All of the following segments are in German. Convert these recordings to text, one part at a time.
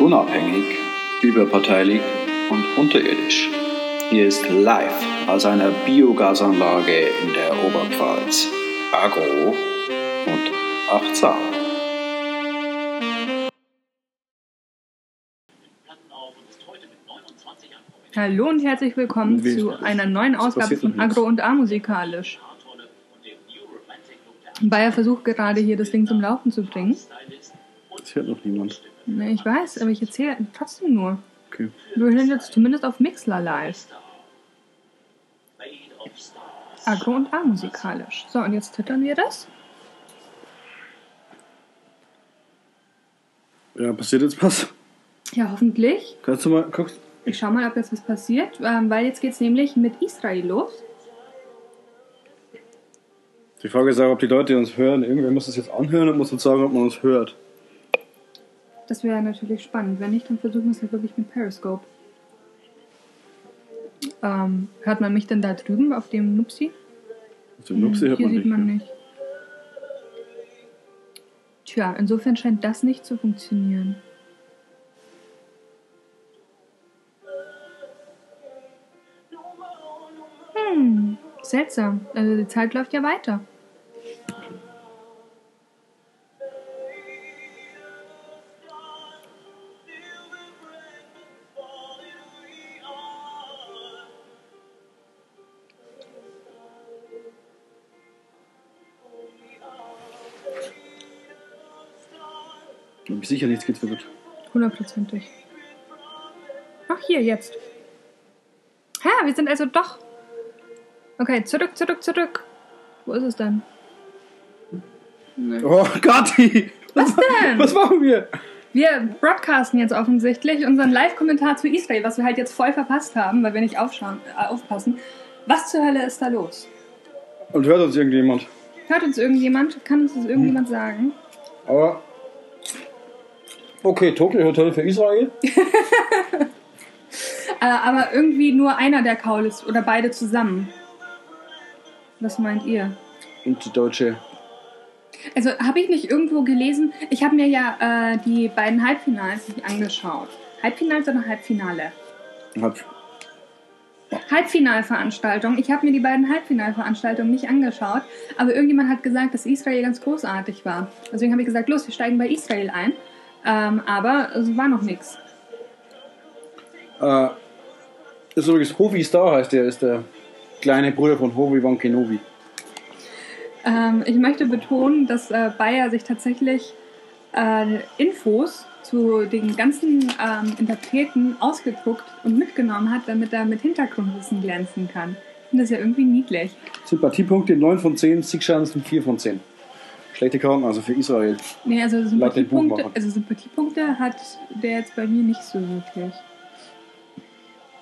unabhängig, überparteilich und unterirdisch. Hier ist live aus einer Biogasanlage in der Oberpfalz. Agro und achtsam. Hallo und herzlich willkommen Wie- zu einer neuen Ausgabe von. Agro und A-Musikalisch. Bayer versucht gerade hier das Ding zum Laufen zu bringen. Das hört noch niemand. Ne, Ich weiß, aber ich erzähle trotzdem nur. Okay. Wir sind jetzt zumindest auf Mixler live. Agro und A-Musikalisch. So, und jetzt twittern wir das. Ja, passiert jetzt was? Ja, hoffentlich. Kannst du mal, guckst, Ich schau mal, ob jetzt was passiert, ähm, weil jetzt geht's nämlich mit Israel los. die Frage ist auch, ob die Leute uns hören. Irgendwer muss das jetzt anhören und muss uns sagen, ob man uns hört. Das wäre natürlich spannend. Wenn nicht, dann versuchen wir es halt wirklich mit Periscope. Ähm, hört man mich denn da drüben auf dem Nupsi? Auf dem Nupsi hört Hier man sieht nicht. man ja. nicht. Tja, insofern scheint das nicht zu funktionieren. Hm, seltsam. Also die Zeit läuft ja weiter. Sicher nichts getwittert. Hundertprozentig. Ach, hier, jetzt. Ha, wir sind also doch. Okay, zurück, zurück, zurück. Wo ist es denn? Oh, Gatti! Was denn? Was machen wir? Wir broadcasten jetzt offensichtlich unseren Live-Kommentar zu Israel, was wir halt jetzt voll verpasst haben, weil wir nicht aufschauen, äh, aufpassen. Was zur Hölle ist da los? Und hört uns irgendjemand. Hört uns irgendjemand? Kann uns das irgendjemand sagen? Aber. Okay, Tokyo Hotel für Israel. Äh, aber irgendwie nur einer der Kaulis oder beide zusammen. Was meint ihr? Und die deutsche. Also habe ich nicht irgendwo gelesen, ich habe mir ja äh, die beiden Halbfinals nicht angeschaut. Halbfinals oder Halbfinale? Hat, Halbfinalveranstaltung. Ich habe mir die beiden Halbfinalveranstaltungen nicht angeschaut, aber irgendjemand hat gesagt, dass Israel ganz großartig war. Deswegen habe ich gesagt, los, wir steigen bei Israel ein. Ähm, aber es war noch nichts. äh, ist übrigens Hovi Star heißt der, ist der kleine Bruder von Hovi Van Kenobi. Ähm, ich möchte betonen, dass äh, Bayer sich tatsächlich äh, Infos zu den ganzen ähm, Interpreten ausgeguckt und mitgenommen hat, damit er mit Hintergrundwissen glänzen kann. Ich finde das ja irgendwie niedlich. Sympathiepunkte 9 von 10, Siegchancen 4 von 10. Schlechte Karten also für Israel. Nee, also Sympathiepunkte, also Sympathiepunkte hat der jetzt bei mir nicht so wirklich.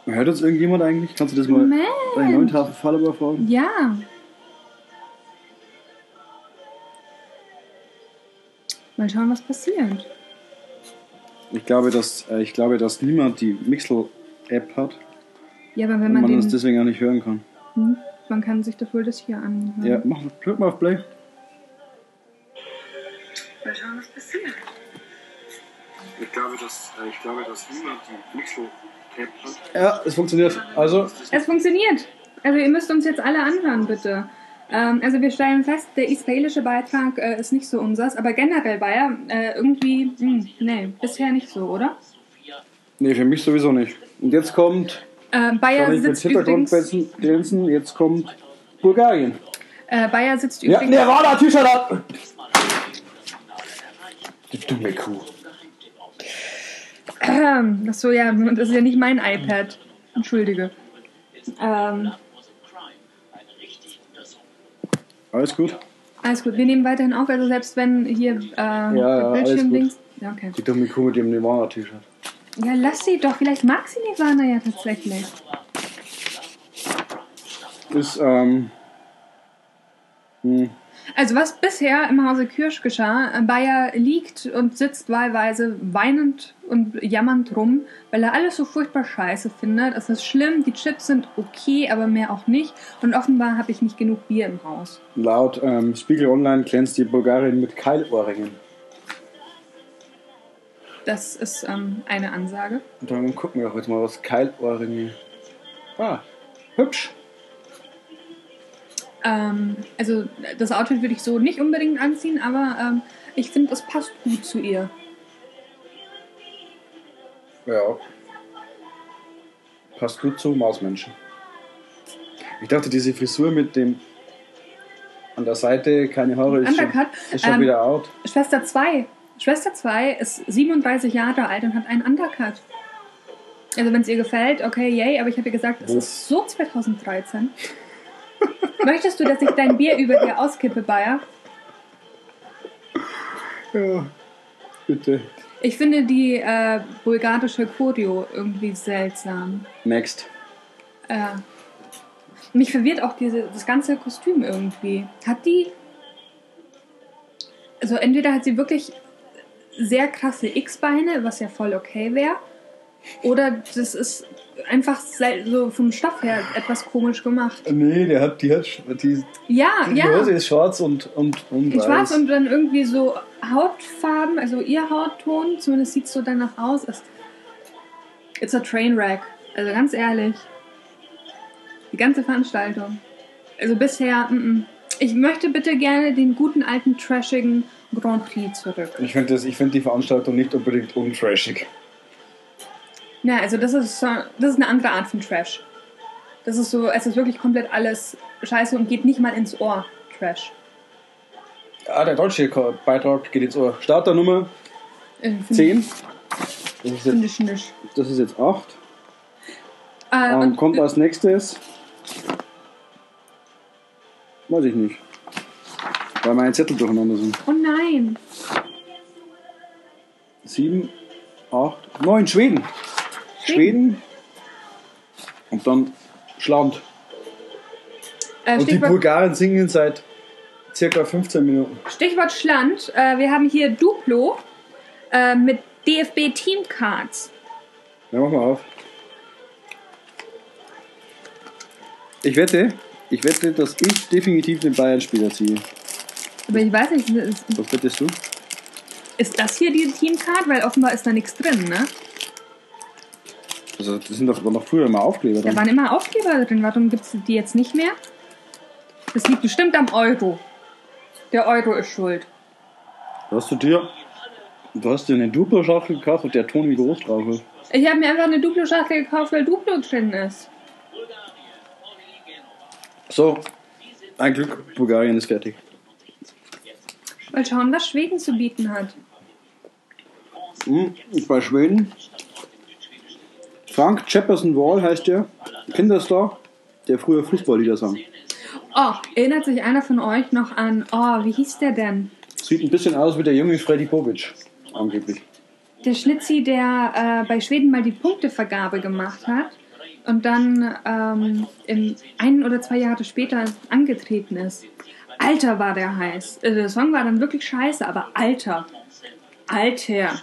Hört uns irgendjemand eigentlich? Kannst du das mal Moment. deinen neuen Tafel Follower fragen? Ja. Mal schauen, was passiert. Ich glaube, dass, äh, ich glaube, dass niemand die Mixel-App hat Ja, aber wenn man, man den, uns deswegen auch nicht hören kann. Hm, man kann sich doch wohl das hier anhören. Ja, mach, drück mal auf Play. Mal schauen, was passiert. Ich glaube, dass, äh, ich glaube, dass niemand die hat. Ja, es funktioniert. Also, Es funktioniert. Also ihr müsst uns jetzt alle anhören, bitte. Ähm, also wir stellen fest, der israelische Beitrag äh, ist nicht so unseres, aber generell Bayer äh, irgendwie, hm, nee, bisher nicht so, oder? nee, für mich sowieso nicht. Und jetzt kommt, Äh, Bayer sitzt übrigens, jetzt kommt Bulgarien. äh, Bayer sitzt Ja, übrigens, Nirvana, T-Shirt an! Die dumme Kuh. Ähm, ach so, ja, das ist ja nicht mein iPad. Entschuldige. Ähm, Alles gut? alles gut, wir nehmen weiterhin auf, also selbst wenn hier äh, ja, alles Bildschirmdings. Ja, okay. Die dumme Kuh mit dem Nirvana-T-Shirt. Ja, lass sie doch, vielleicht mag sie Nirvana ja tatsächlich. Ist, ähm. Hm, Also was bisher im Hause Kirsch geschah, äh, Bayer liegt und sitzt wahlweise weinend und jammernd rum, weil er alles so furchtbar scheiße findet. Es ist schlimm, die Chips sind okay, aber mehr auch nicht. Und offenbar habe ich nicht genug Bier im Haus. laut ähm, Spiegel Online glänzt die Bulgarin mit Keilohrringen. Das ist ähm, eine Ansage. Und dann gucken wir doch jetzt mal, was Keilohrringe. Ah, hübsch. Ähm, also das Outfit würde ich so nicht unbedingt anziehen, aber ähm, ich finde, es passt gut zu ihr. Ja. Passt gut zu Mausmenschen. Ich dachte, diese Frisur mit dem an der Seite keine Haare ist schon, ist schon ähm, wieder out. Schwester 2. Schwester 2 ist 37 Jahre alt und hat einen Undercut. Also wenn es ihr gefällt, okay, yay, aber ich habe ihr gesagt, es ist so 2013. Möchtest du, dass ich dein Bier über dir auskippe, Bayer? Ja, bitte. Ich finde die äh, bulgarische Choreo irgendwie seltsam. Next. Äh, mich verwirrt auch diese, das ganze Kostüm irgendwie. Hat die. Also, entweder hat sie wirklich sehr krasse X-Beine, was ja voll okay wäre, oder das ist einfach so vom Stoff her etwas komisch gemacht. Nee, der hat, die hat, die, ja, die ja. Hose ist schwarz und, und, und weiß. Schwarz und dann irgendwie so Hautfarben, also ihr Hautton, zumindest sieht es so danach aus. Ist, it's a train wreck. Also ganz ehrlich. Die ganze Veranstaltung. Also bisher, m -m. ich möchte bitte gerne den guten alten trashigen Grand Prix zurück. Ich finde find die Veranstaltung nicht unbedingt untrashig. Ja, also das ist, das ist eine andere Art von Trash. Das ist so, es ist wirklich komplett alles scheiße und geht nicht mal ins Ohr. Trash. Ah, der deutsche Beitrag geht ins Ohr. Starternummer äh, 10. Das ist, jetzt, ich nicht. das ist jetzt 8. Äh, und, und kommt als nächstes. Weiß ich nicht. Weil meine Zettel durcheinander sind. Oh nein! 7, 8, 9 Schweden. Schweden und dann Schland. Äh, und die Bulgaren singen seit circa 15 Minuten. Stichwort Schland. Äh, wir haben hier Duplo äh, mit DFB Team Cards. Ja, mach mal auf. Ich wette, ich wette, dass ich definitiv den Bayern-Spieler ziehe. Aber ich weiß nicht. Was wettest du? Ist das hier die Teamcard? Weil offenbar ist da nichts drin, ne? Also, das sind doch, waren doch früher immer Aufkleber drin. Da waren immer Aufkleber drin. Warum gibt es die jetzt nicht mehr? Das liegt bestimmt am Euro. Der Euro ist schuld. Hast du dir. Du hast dir eine Duplo-Schachtel gekauft und der Ton wie groß drauf ist. Ich habe mir einfach eine Duplo-Schachtel gekauft, weil Duplo drin ist. So, ein Glück, Bulgarien ist fertig. Mal schauen, was Schweden zu bieten hat. Hm, bei Schweden Frank Jefferson Wall heißt der, Kinderstar, der früher Fußballlieder sang. Oh, erinnert sich einer von euch noch an, oh, wie hieß der denn? Sieht ein bisschen aus wie der junge Freddy Bobic, angeblich. Der Schnitzi, der äh, bei Schweden mal die Punktevergabe gemacht hat und dann ähm, im, ein oder zwei Jahre später angetreten ist. Alter war der heiß. Also der Song war dann wirklich scheiße, aber Alter. Alter.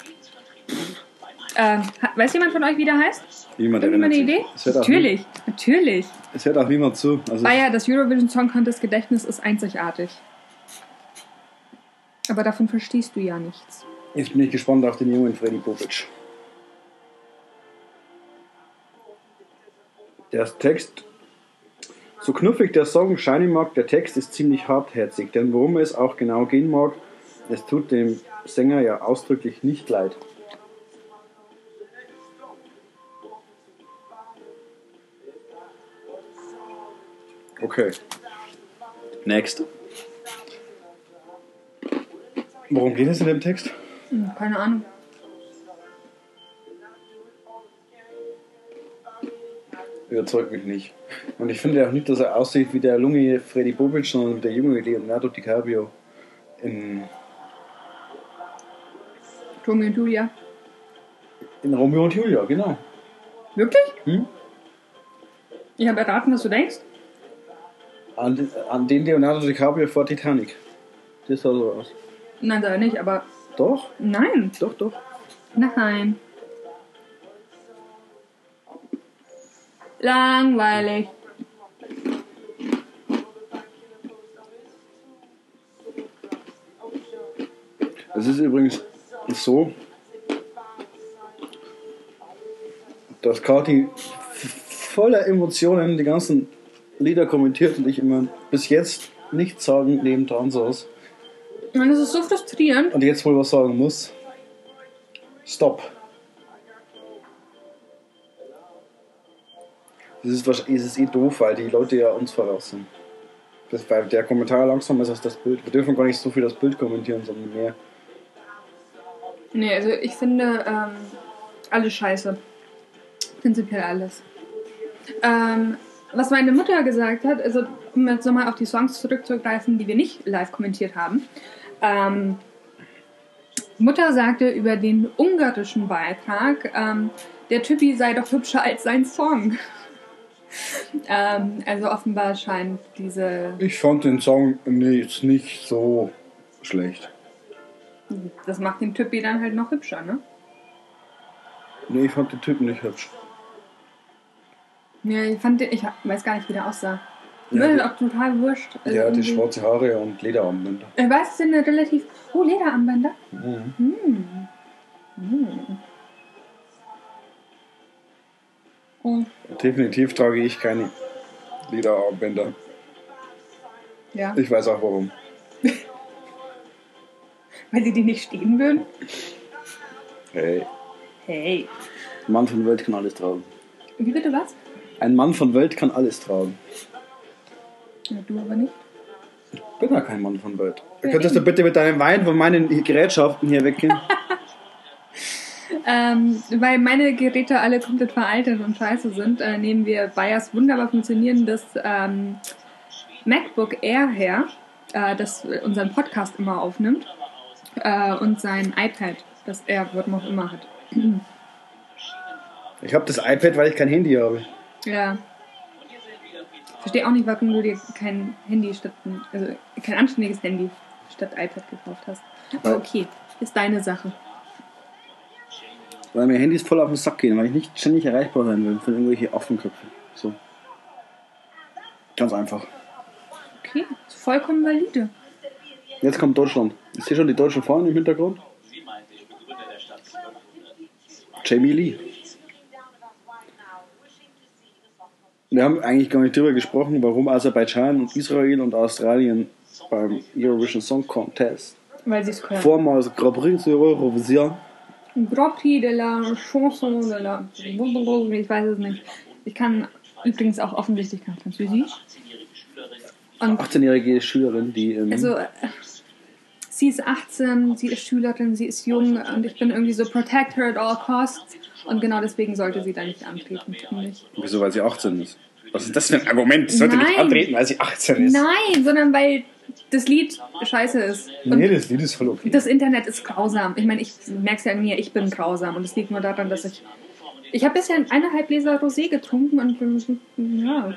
Ähm, weiß jemand von euch, wie der heißt? Niemand erinnert eine Idee? Natürlich, nie, natürlich. Es hört auch niemand zu. Also Bayer, das Eurovision Song Contest Gedächtnis ist einzigartig. Aber davon verstehst du ja nichts. Jetzt bin ich gespannt auf den jungen Freddy Bobic. Der Text, so knuffig der Song scheinen mag, der Text ist ziemlich hartherzig, denn worum es auch genau gehen mag, es tut dem Sänger ja ausdrücklich nicht leid. Okay. Next. Worum geht es in dem Text? Hm, keine Ahnung. Überzeugt mich nicht. Und ich finde auch nicht, dass er aussieht wie der Lunge Freddy Bobic, sondern der junge Leonardo DiCaprio in. Romeo und Julia. In Romeo und Julia, genau. Wirklich? Hm? Ich habe erraten, was du denkst. An, an den Leonardo DiCaprio vor Titanic. Das sah so aus. Nein, er nicht, aber. Doch? Nein. Doch, doch. Nein. Langweilig. Es ist übrigens so, dass Kati voller Emotionen die ganzen Lieder kommentiert und ich immer bis jetzt nichts sagen neben dran saß. Und das ist so frustrierend. Und jetzt wohl was sagen muss. Stop. Das ist, wahrscheinlich, ist eh doof, weil die Leute ja uns voraus sind. Das, weil der Kommentar langsam ist als das Bild. Wir dürfen gar nicht so viel das Bild kommentieren, sondern mehr. Nee, also ich finde ähm, alles scheiße. Prinzipiell alles. Ähm, was meine Mutter gesagt hat, also um jetzt nochmal auf die Songs zurückzugreifen, die wir nicht live kommentiert haben. Ähm, Mutter sagte über den ungarischen Beitrag, ähm, der Typi sei doch hübscher als sein Song. ähm, also offenbar scheint diese. Ich fand den Song jetzt nicht so schlecht. Das macht den Typi dann halt noch hübscher, ne? Nee, ich fand den Typen nicht hübsch. Ja, ich fand den, ich weiß gar nicht, wie der aussah. Ja, ist auch total wurscht. Also ja, die schwarze Haare und Lederarmbänder. Ich weiß, es sind relativ. Oh, Lederarmbänder? Mhm. Hm. Hm. Oh. Definitiv trage ich keine Lederarmbänder. Ja. Ich weiß auch warum. Weil sie die nicht stehen würden? Hey. Hey. Mann von Welt kann alles tragen. Wie bitte was? Ein Mann von Welt kann alles tragen. Ja, du aber nicht. Ich bin ja kein Mann von Welt. Ja, Könntest du bitte mit deinem Wein von meinen Gerätschaften hier weggehen? Ähm, weil meine Geräte alle komplett veraltet und scheiße sind, äh, nehmen wir Bayers wunderbar funktionierendes ähm, MacBook Air her, äh, das unseren Podcast immer aufnimmt, äh, und sein iPad, das er noch immer hat. Ich habe das iPad, weil ich kein Handy habe. Ja. Verstehe auch nicht, warum du dir kein Handy statt, also kein anständiges Handy statt iPad gekauft hast. Aber okay, ist deine Sache weil mir Handys voll auf den Sack gehen, weil ich nicht ständig erreichbar sein will für irgendwelche Affenköpfe. So. Ganz einfach. Okay, vollkommen valide. Jetzt kommt Deutschland. Ich sehe schon die Deutschen vorne im Hintergrund. Jamie Lee. Wir haben eigentlich gar nicht darüber gesprochen, warum Aserbaidschan und Israel und Australien beim Eurovision Song Contest Weil sie es können. vormals Grand Prix Eurovision Grand Prix de la Chanson de la. Ich weiß es nicht. Ich kann übrigens auch offensichtlich kein Französisch. 18-jährige Schülerin, die. Ähm also, sie ist 18, sie ist Schülerin, sie ist jung und ich bin irgendwie so protect her at all costs. Und genau deswegen sollte sie da nicht antreten, finde ich. Wieso, weil sie 18 ist? Was ist das für ein Argument? Sie sollte Nein. nicht antreten, weil sie 18 ist. Nein, sondern weil das Lied scheiße ist. Und nee, das Lied ist voll okay. Das Internet ist grausam. Ich meine, ich merke es ja an mir, ich bin grausam. Und es liegt nur daran, dass ich. Ich habe bisher eineinhalb Gläser Rosé getrunken und. Ja.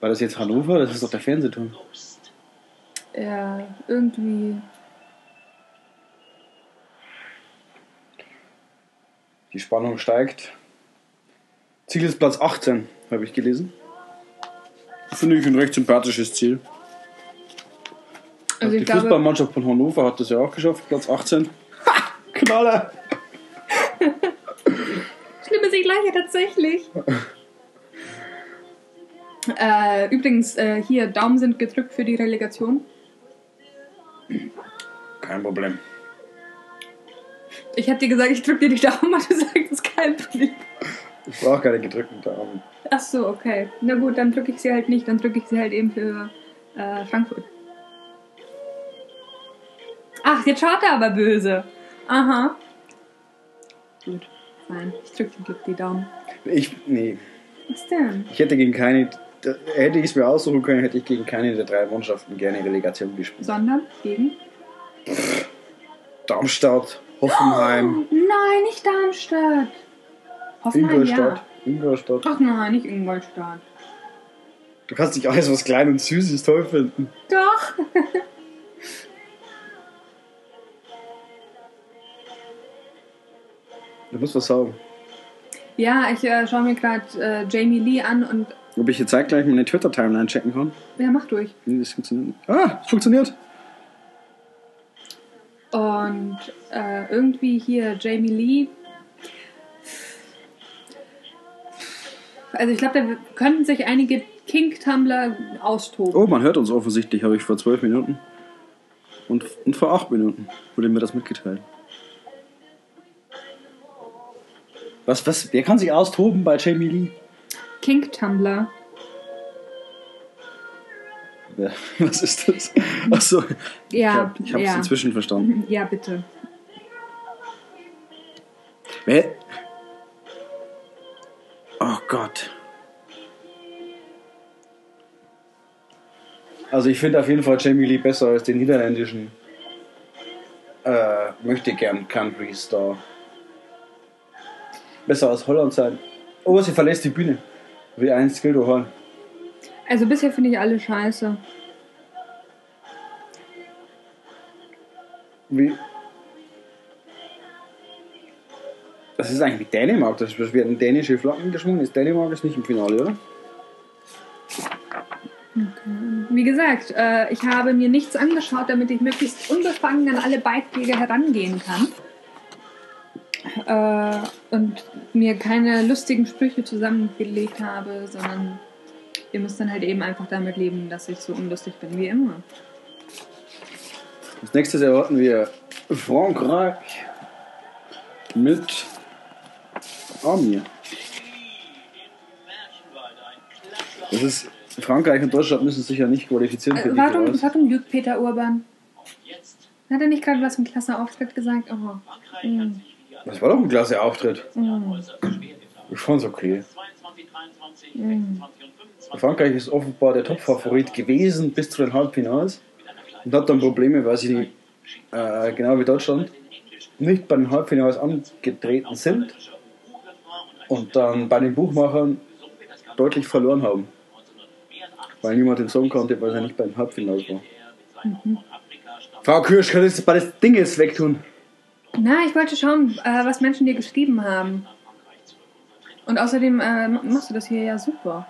War das jetzt Hannover? Das ist doch der Fernsehturm. Ja, irgendwie. Die Spannung steigt. Ziel ist Platz 18, habe ich gelesen. Finde ich ein recht sympathisches Ziel. Also die glaube, Fußballmannschaft von Hannover hat das ja auch geschafft, Platz 18. Ha! Knaller! Schlimme sich gleich tatsächlich. äh, übrigens, äh, hier, Daumen sind gedrückt für die Relegation. Kein Problem. Ich hätte dir gesagt, ich drücke dir die Daumen, aber du sagst, es ist kein Problem. Ich brauche keine gedrückten Daumen. Ach so, okay. Na gut, dann drücke ich sie halt nicht. Dann drücke ich sie halt eben für äh, Frankfurt. Ach, jetzt schaut er aber böse. Aha. Gut, fein. Ich drücke Glück die Daumen. Ich, nee. Was denn? Ich hätte gegen keine, hätte ich es mir aussuchen können, hätte ich gegen keine der drei Mannschaften gerne Relegation gespielt. Sondern gegen? Darmstadt, Hoffenheim. Oh, nein, nicht Darmstadt. Hoffenheim, Ingolstadt. Ja. Ingolstadt. Ach nein, nicht Ingolstadt. Du kannst nicht alles was klein und süßes toll finden. Doch. du musst was sagen. Ja, ich äh, schaue mir gerade äh, Jamie Lee an und. Ob ich jetzt zeitgleich meine Twitter-Timeline checken kann? Ja, mach durch. Nee, das funktioniert nicht. Ah, es funktioniert. Und äh, irgendwie hier Jamie Lee. Also ich glaube, da könnten sich einige King-Tumbler austoben. Oh, man hört uns offensichtlich, habe ich vor zwölf Minuten. Und, und vor acht Minuten wurde mir das mitgeteilt. Was, was, wer kann sich austoben bei Jamie Lee? King-Tumbler. Ja, was ist das? Achso, ja, ich habe es ja. inzwischen verstanden. Ja, bitte. Hä? Oh Gott. Also ich finde auf jeden Fall Jamie Lee besser als den niederländischen äh, möchte gern Country Star. Besser als Holland sein. Oh, sie verlässt die Bühne. Wie ein Skildo Hall. Also bisher finde ich alle scheiße. Wie? Das ist eigentlich Dänemark. Das werden dänische Flaggen geschwungen. Ist Dänemark ist nicht im Finale, oder? Wie gesagt, äh, ich habe mir nichts angeschaut, damit ich möglichst unbefangen an alle Beiträge herangehen kann. Äh, und mir keine lustigen Sprüche zusammengelegt habe, sondern ihr müsst dann halt eben einfach damit leben, dass ich so unlustig bin wie immer. Als nächstes erwarten wir Frankreich mit Amir. Das ist Frankreich und Deutschland müssen sich ja nicht qualifizieren für Äh, die warum, warum lügt Peter Urban? Hat er nicht gerade was im Klasseauftritt gesagt? Oh. Mm. Das war doch ein klasse Auftritt. Mm. Ich fand's okay. 22, 23. 26 und 25. Frankreich ist offenbar der Top-Favorit gewesen bis zu den Halbfinals und hat dann Probleme, weil sie äh, genau wie Deutschland nicht bei den Halbfinals angetreten sind und dann bei den Buchmachern deutlich verloren haben. Weil niemand den Song konnte, weil er nicht bei den Halbfinals war. Frau Kirsch, könntest du bei das Ding jetzt wegtun? Na, ich wollte schauen, äh, was Menschen dir geschrieben haben. Und außerdem äh, machst du das hier ja super.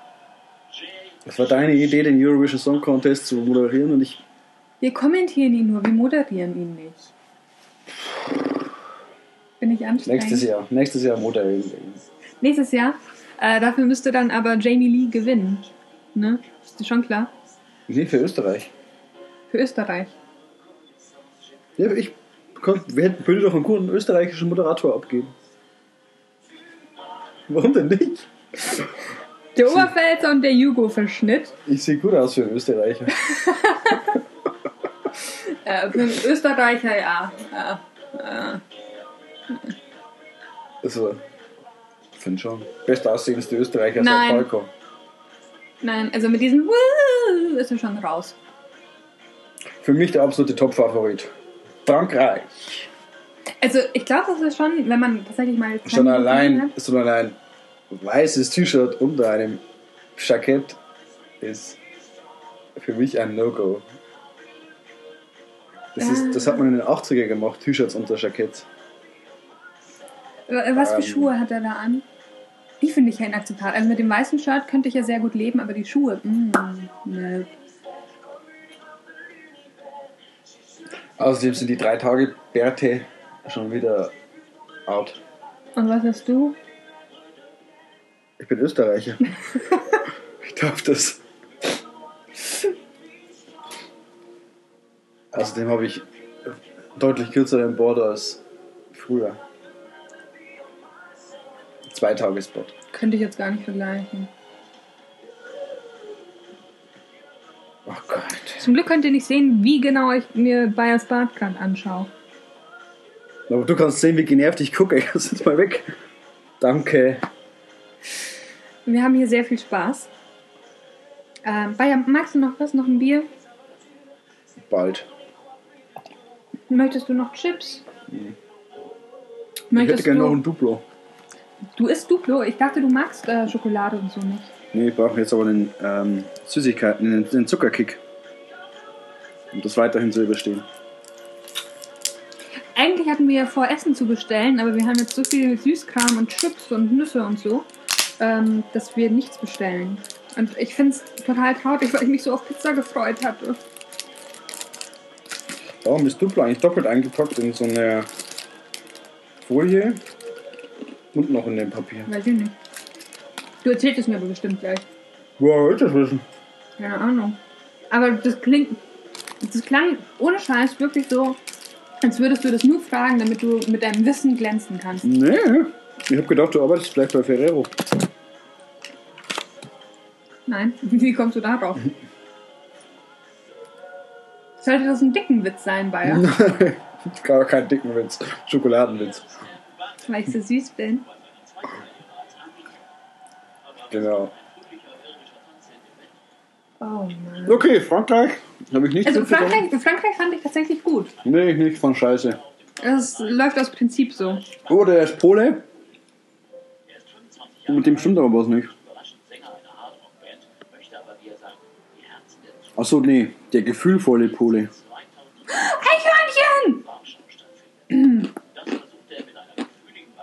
Das war deine Idee, den Eurovision Song Contest zu moderieren und ich. Wir kommentieren ihn nur, wir moderieren ihn nicht. Bin ich anstrengend? Nächstes Jahr. Nächstes Jahr moderieren wir ihn. Nächstes Jahr. Äh, dafür müsste dann aber Jamie Lee gewinnen. Ne? Ist dir schon klar? Nee, für Österreich. Für Österreich. Ja, ich wir hätten doch einen guten österreichischen Moderator abgeben. Warum denn nicht? Der Oberpfälzer und der Jugo-Verschnitt. Ich sehe gut aus für einen Österreicher. Äh, für einen Österreicher, ja. ja. ja. Also, ich finde schon. Best aussehendste Österreicher Nein. seit Falco. Nein, also mit diesem ist er schon raus. Für mich der absolute Top-Favorit. Frankreich. Also ich glaube, das ist schon, wenn man tatsächlich mal... Schon allein, hat- schon allein weißes T-Shirt unter einem Jackett ist für mich ein No-Go. Das, ist, das hat man in den 80er gemacht, T-Shirts unter Jacketts. Äh, Was für Ähm. Schuhe hat er da an? Die finde ich ja inakzeptabel. Also mit dem weißen Shirt könnte ich ja sehr gut leben, aber die Schuhe, mm, ne. Außerdem sind die drei Tage Bärte schon wieder out. Und was hast du? Ich bin Österreicher. ich darf das. Außerdem habe ich deutlich kürzeren Border als früher. Zwei Tage Spot. Könnte ich jetzt gar nicht vergleichen. Zum Glück könnt ihr nicht sehen, wie genau ich mir Bayers Bart gerade anschaue. Aber du kannst sehen, wie genervt ich gucke. Jetzt ist mal weg. Danke. Wir haben hier sehr viel Spaß. Ähm, Bayer, magst du noch was? Noch ein Bier? Bald. Möchtest du noch Chips? Ich hätte Möchtest gerne noch ein Duplo. du isst Duplo? Ich dachte, du magst äh, Schokolade und so nicht. Nee, ich brauche jetzt aber einen ähm, Süßigkeiten, einen, einen Zuckerkick. Um das weiterhin zu überstehen. Eigentlich hatten wir ja vor, Essen zu bestellen, aber wir haben jetzt so viel Süßkram und Chips und Nüsse und so, ähm, dass wir nichts bestellen. Und ich finde es total traurig, weil ich mich so auf Pizza gefreut hatte. Warum ist Duplo eigentlich doppelt eingepackt in so eine Folie und noch in dem Papier? Weiß ich nicht. Du erzählst es mir aber bestimmt gleich. Woher willst du das wissen? Keine Ahnung. Aber das klingt. Das klang ohne Scheiß wirklich so, als würdest du das nur fragen, damit du mit deinem Wissen glänzen kannst. Nee. Ich hab gedacht, du arbeitest vielleicht bei Ferrero. Nein, wie kommst du darauf? Sollte das ein dicken Witz sein, Bayer? Gar kein dicken Witz. Schokoladenwitz. Weil ich so süß bin. Genau. Oh Mann. Okay, Frankreich. Habe ich nicht Also. Frankreich, Frankreich fand ich tatsächlich gut. Nee, nicht von Scheiße. Das läuft aus Prinzip so. Oh, der ist Pole. Mit dem stimmt aber was nicht. Achso, nee. Der gefühlvolle Pole. 2000 Eichhörnchen!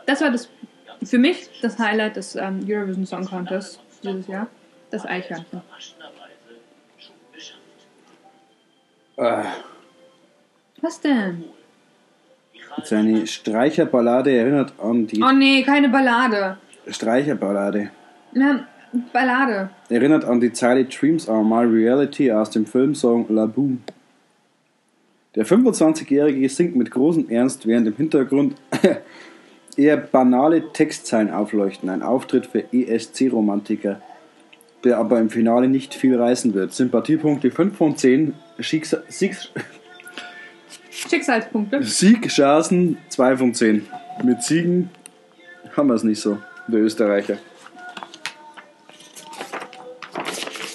Das war das für mich das Highlight des ähm, Eurovision Song Contest dieses Jahr. Das Eichhörnchen. Äh, Was denn? seine Streicherballade erinnert an die Oh nee, keine Ballade. Streicherballade. Na, Ballade. Erinnert an die Zeile Dreams are my reality aus dem Filmsong La Boom. Der 25-Jährige singt mit großem Ernst, während im Hintergrund eher banale Textzeilen aufleuchten. Ein Auftritt für ESC-Romantiker, der aber im Finale nicht viel reißen wird. Sympathiepunkte 5 von 10, Schicksa Siegs Schicksalspunkte. Siegchancen 2 von 10. Mit Siegen haben wir es nicht so, der Österreicher.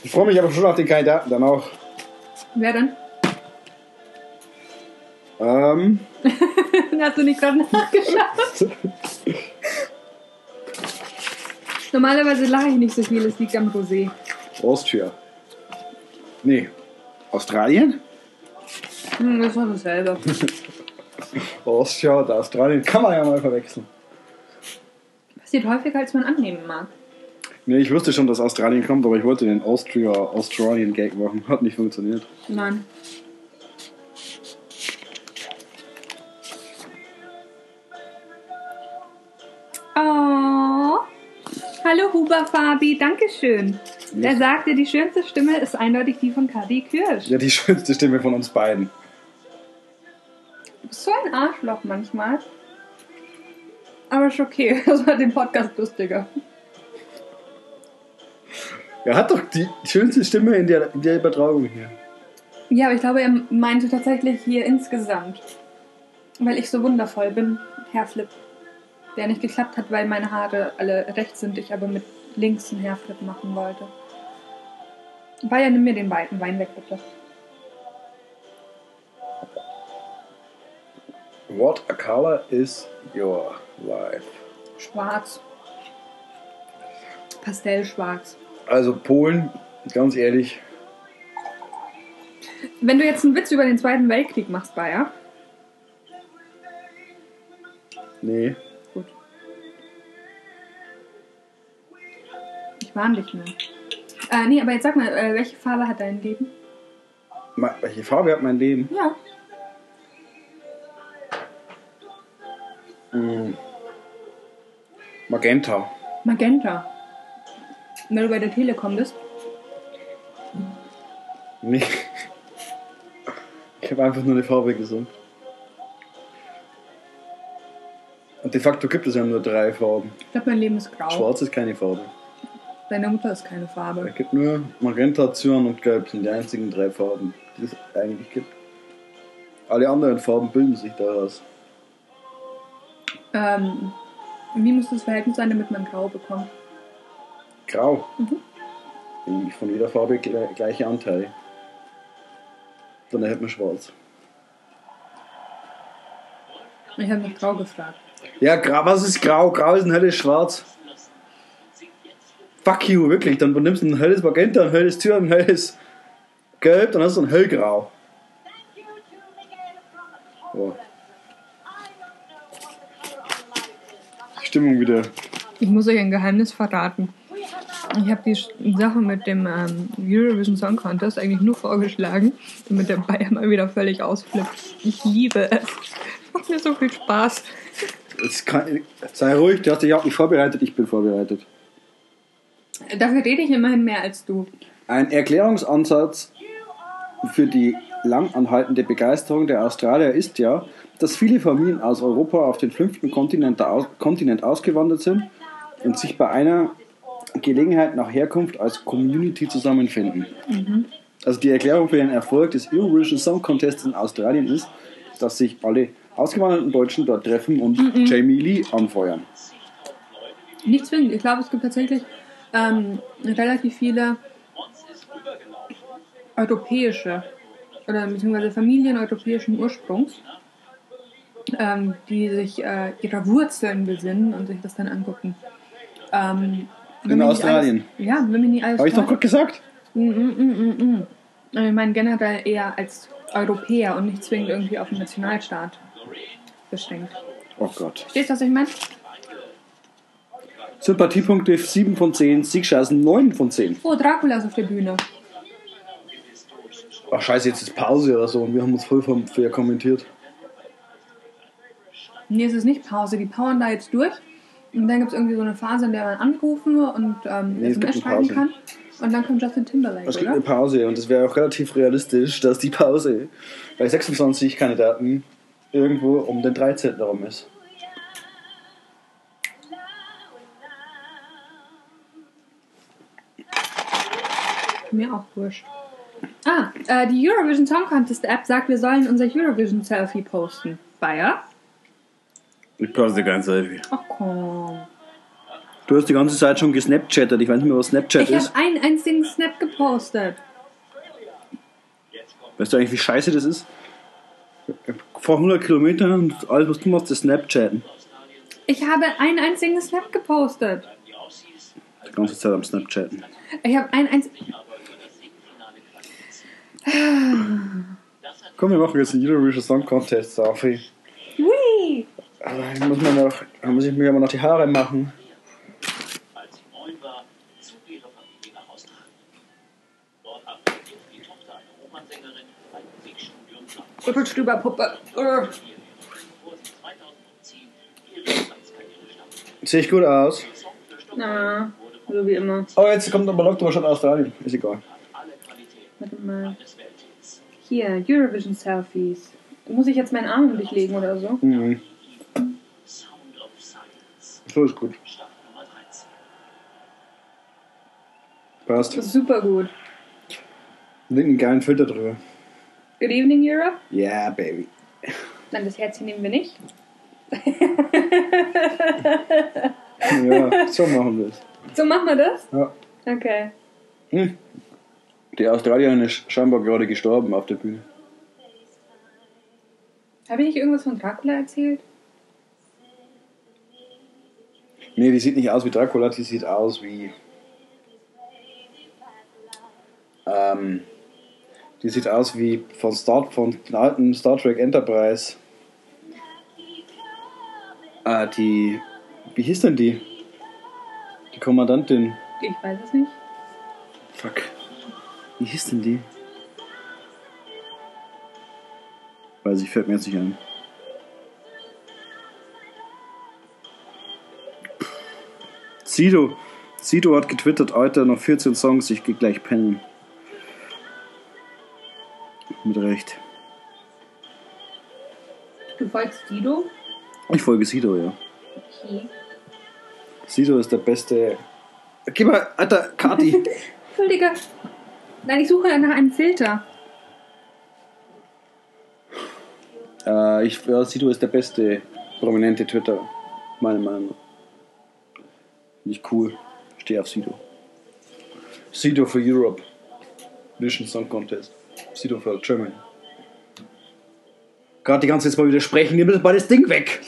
Ich freue mich aber schon auf den Kandidaten dann auch. Wer denn? Ähm, Hast du nicht gerade nachgeschaut? Normalerweise lache ich nicht so viel, es liegt am Rosé. Austria. Nee, Australien? Hm, das war dasselbe. Austria und Australien kann man ja mal verwechseln. Passiert häufiger, als man annehmen mag. Nee, ich wusste schon, dass Australien kommt, aber ich wollte den Austria Australian Gag machen. Hat nicht funktioniert. Nein. Huber Fabi, Dankeschön. Er sagte, die schönste Stimme ist eindeutig die von Kadi Kirsch. Ja, die schönste Stimme von uns beiden. Du bist so ein Arschloch manchmal. Aber ist okay, das macht den Podcast lustiger. Er hat doch die schönste Stimme in der, in der Übertragung hier. Ja, aber ich glaube, er meinte tatsächlich hier insgesamt. Weil ich so wundervoll bin, Herr Flip. Der nicht geklappt hat, weil meine Haare alle rechts sind, ich aber mit links einen Hairflip machen wollte. Bayer, nimm mir den weiten Wein weg, bitte. What a color is your life? Schwarz. Pastellschwarz. Also Polen, ganz ehrlich, Wenn du jetzt einen Witz über den Zweiten Weltkrieg machst, Bayer. nee. Warne dich nur. Äh, nee, aber jetzt sag mal, äh, welche Farbe hat dein Leben? Ma- Welche Farbe hat mein Leben? Ja. Mm. Magenta. Magenta. Wenn du bei der Telekom bist. Nee. Ich habe einfach nur eine Farbe gesagt. Und de facto gibt es ja nur drei Farben. Ich glaube, mein Leben ist grau. Schwarz ist keine Farbe. Deine Mutter ist keine Es Farbe. gibt nur Magenta, Cyan und Gelb sind die einzigen drei Farben, die es eigentlich gibt. Alle anderen Farben bilden sich daraus. Ähm, wie muss das Verhältnis sein, damit man grau bekommt? Grau. Mhm. Von jeder Farbe gle- gleiche Anteile. Dann erhält man schwarz. Ich habe nach grau gefragt. Ja, grau, was ist grau? Grau ist ein helles Schwarz. Fuck you, wirklich. Dann nimmst du ein helles Magenta, ein helles Cyan, ein helles Gelb, dann hast du ein hellgrau. Die Stimmung wieder. Ich muss euch ein Geheimnis verraten. Ich habe die Sache mit dem ähm, Eurovision Song Contest eigentlich nur vorgeschlagen, damit der Bayern mal wieder völlig ausflippt. Ich liebe es. Es macht mir so viel Spaß. Kann, sei ruhig, du hast dich auch nicht vorbereitet, ich bin vorbereitet. Dafür rede ich immerhin mehr als du. Ein Erklärungsansatz für die langanhaltende Begeisterung der Australier ist ja, dass viele Familien aus Europa auf den fünften Kontinent, Kontinent ausgewandert sind und sich bei einer Gelegenheit nach Herkunft als Community zusammenfinden. Mhm. Also die Erklärung für den Erfolg des Eurovision Song Contests in Australien ist, dass sich alle ausgewanderten Deutschen dort treffen und mhm. Jamie Lee anfeuern. Nicht zwingend. Ich glaube, es gibt tatsächlich ähm, relativ viele europäische oder beziehungsweise Familien europäischen Ursprungs, ähm, die sich äh, ihrer Wurzeln besinnen und sich das dann angucken. Ähm, in Australien? Alles, ja, wenn mir nicht alles. Habe ich doch gut gesagt? Mm, mm, mm, mm, ich meine generell eher als Europäer und nicht zwingend irgendwie auf den Nationalstaat beschränkt. Oh Gott. Verstehst du, was ich meine? Sympathiepunkte 7 von 10, Siegchancen 9 von 10. Oh, Dracula ist auf der Bühne. Ach scheiße, jetzt ist Pause oder so und wir haben uns voll vom Fair kommentiert. Nee, es ist nicht Pause. Die powern da jetzt durch. Und dann gibt es irgendwie so eine Phase, in der man anrufen und ähm, nee, SMS schreiben kann. Und dann kommt Justin Timberlake. Es gibt oder? eine Pause und es wäre auch relativ realistisch, dass die Pause bei 26 Kandidaten irgendwo um den 13. herum ist. Mir auch wurscht. Ah, äh, die Eurovision Song Contest App sagt, wir sollen unser Eurovision Selfie posten. Bayer? Ich poste kein Selfie. Ach komm. Du hast die ganze Zeit schon gesnapchattet. Ich weiß nicht mehr, was Snapchat ich ist. Ich habe einen einzigen Snap gepostet. Weißt du eigentlich, wie scheiße das ist? Vor 100 Kilometern und alles, was du machst, ist Snapchatten. Ich habe einen einzigen Snap gepostet. Die ganze Zeit am Snapchatten. Ich habe einen einzigen. Komm, wir machen jetzt einen Eurovision Song Contest, Safi. Hui! Aber muss man noch, muss ich mir aber noch die Haare machen. Als sie neun war, zog ihre Familie nach Australien. Dort absolvierte die Tochter eine Opernsängerin ein Musikstudium nach. Doppelstüberpuppe. Sehe ich gut aus? Na, so wie immer. Oh, jetzt kommt aber Lockdown schon Australien. Ist egal. Warte mal. Hier, Eurovision Selfies. Muss ich jetzt meinen Arm um dich legen oder so? Mhm. So ist gut. Passt. Super gut. Leg einen geilen Filter drüber. Good evening, Europe? Yeah, baby. Nein, das Herzchen nehmen wir nicht. ja, so machen wir es. So machen wir das? Ja. Okay. Hm. Die Australierin ist scheinbar gerade gestorben auf der Bühne. Habe ich nicht irgendwas von Dracula erzählt? Nee, die sieht nicht aus wie Dracula, die sieht aus wie. Ähm, die sieht aus wie von, Star, von den alten Star Trek Enterprise. Ah, die. Wie hieß denn die? Die Kommandantin. Ich weiß es nicht. Fuck. Wie hieß denn die? Weiß ich, fällt mir jetzt nicht ein. Sido. Sido hat getwittert, Alter, noch 14 Songs, ich geh gleich pennen. Mit Recht. Du folgst Sido? Ich folge Sido, ja. Okay. Sido ist der beste. Gib mal, Alter, Kati. Entschuldige. Nein, ich suche nach einem Filter. Äh, ich, ja, Sido ist der beste prominente Twitter, meiner Meinung nach. Nicht cool. Stehe auf Sido. Sido for Europe. Vision Song Contest. Sido for Germany. Gerade die ganze Zeit mal widersprechen, nimm das mal das Ding weg.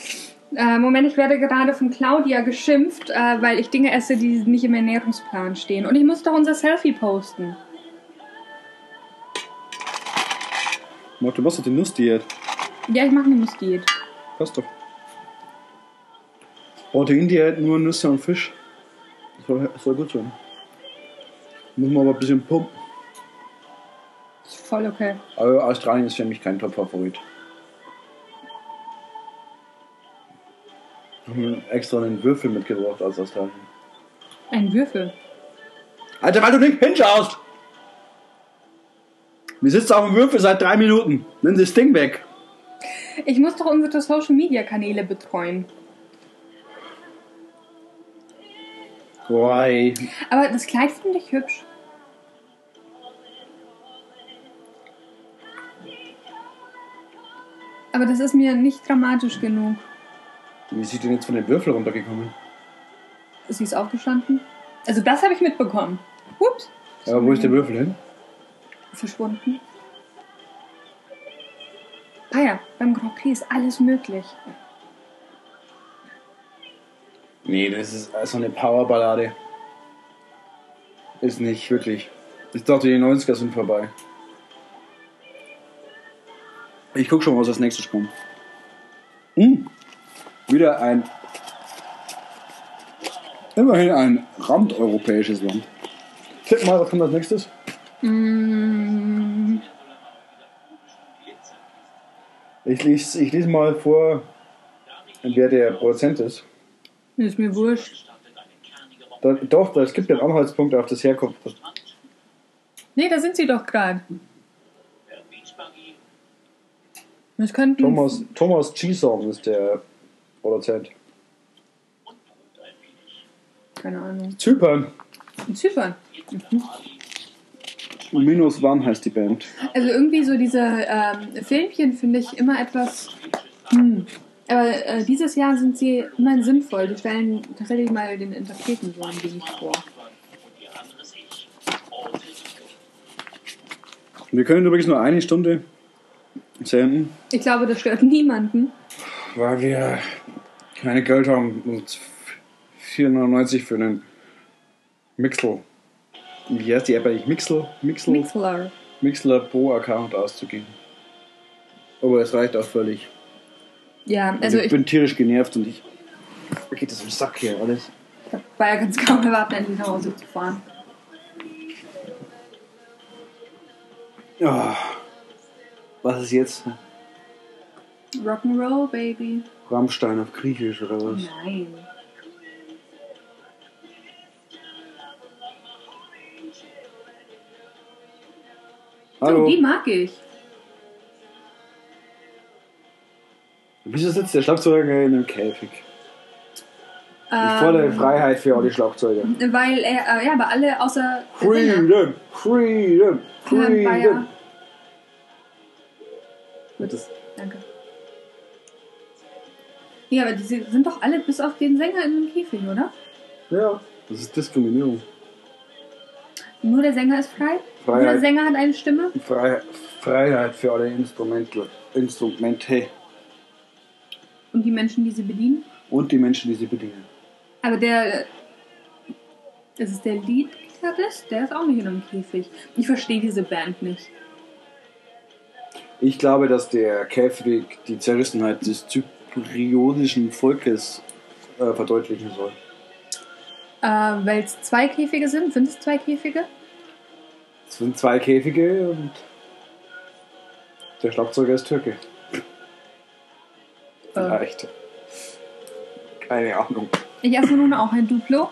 Äh, Moment, ich werde gerade von Claudia geschimpft, äh, weil ich Dinge esse, die nicht im Ernährungsplan stehen. Und ich muss doch unser Selfie posten. Mach, du machst doch die Nussdiät. Ja, ich mache eine Nussdiät. Passt doch. Proteindiät, nur Nüsse und Fisch. Das soll, das soll gut sein. Muss man aber ein bisschen pumpen. Ist voll okay. Aber Australien ist für mich kein Top-Favorit. Ich habe extra einen Würfel mitgebracht aus Australien. Ein Würfel. Alter, weil du nicht hinschaust! Wir sitzen auf dem Würfel seit drei Minuten. Nimm das Ding weg. Ich muss doch unsere Social Media Kanäle betreuen. Boy. Aber das Kleid finde ich hübsch. Aber das ist mir nicht dramatisch genug. Wie ist sie denn jetzt von dem Würfel runtergekommen? Sie ist aufgestanden. Also das habe ich mitbekommen. Ups. Aber wo ist der Würfel hin? Verschwunden. Ah ja, beim Grand Prix ist alles möglich. Nee, das ist also eine Powerballade. Ist nicht wirklich. Ich dachte, die 90er sind vorbei. Ich guck schon, was als nächstes kommt. Hm. Wieder ein. Immerhin ein randeuropäisches Land. Tipp mal, was kommt als nächstes? Mm, Ich lese, ich lese mal vor, wer der Produzent ist. ist mir wurscht. Da, doch, es gibt ja einen Anhaltspunkt auf das Herkunft. Nee, da sind sie doch gerade. Das könnten. Thomas, Thomas G-Song ist der Produzent. Keine Ahnung. Zypern. In Zypern. Minus One heißt die Band. Also irgendwie so diese ähm, Filmchen finde ich immer etwas. Hm. Aber äh, dieses Jahr sind sie immerhin sinnvoll. Die stellen tatsächlich mal den Interpreten so ein wenig vor. Wir können übrigens nur eine Stunde senden, Ich glaube, das stört niemanden. weil wir keine Geld haben, uns 4,99 für einen Mixel. Wie heißt die App eigentlich? Mixel? Mixel? Mixler. Mixler pro Account auszugeben. Aber es reicht auch völlig. Ja, also ich, ich bin tierisch genervt und ich. Mir geht das im Sack hier alles. war ja ganz kaum erwarten, endlich nach Hause zu fahren. Ja. Was ist jetzt? Rock'n'Roll, Baby. Rammstein auf Griechisch oder was? Nein. Hallo. Oh, die mag ich. Wieso sitzt der Schlagzeuger in einem Käfig? Ich Ähm, fordere Freiheit für alle Schlagzeuger. Weil er, äh, ja, aber alle außer. Freedom! Freedom! Bayer. Freedom! Gut, danke. Ja, aber die sind doch alle bis auf den Sänger in einem Käfig, oder? Ja, das ist Diskriminierung. Nur der Sänger ist frei? Nur Freiheit. der Sänger hat eine Stimme? Frei, Freiheit für alle Instrumente, Instrumente Und die Menschen, die sie bedienen? und die Menschen, die sie bedienen. Aber der. Das ist der Lead-Gitarrist, der ist auch nicht in einem Käfig. Ich verstehe diese Band nicht. Ich glaube, dass der Käfig die Zerrissenheit des zyprionischen Volkes äh, verdeutlichen soll. Äh, Weil es zwei Käfige sind. Sind es zwei Käfige? Es sind zwei Käfige und der Schlagzeuger ist Türke. Vielleicht. Keine Ahnung. Ich esse nun auch ein Duplo.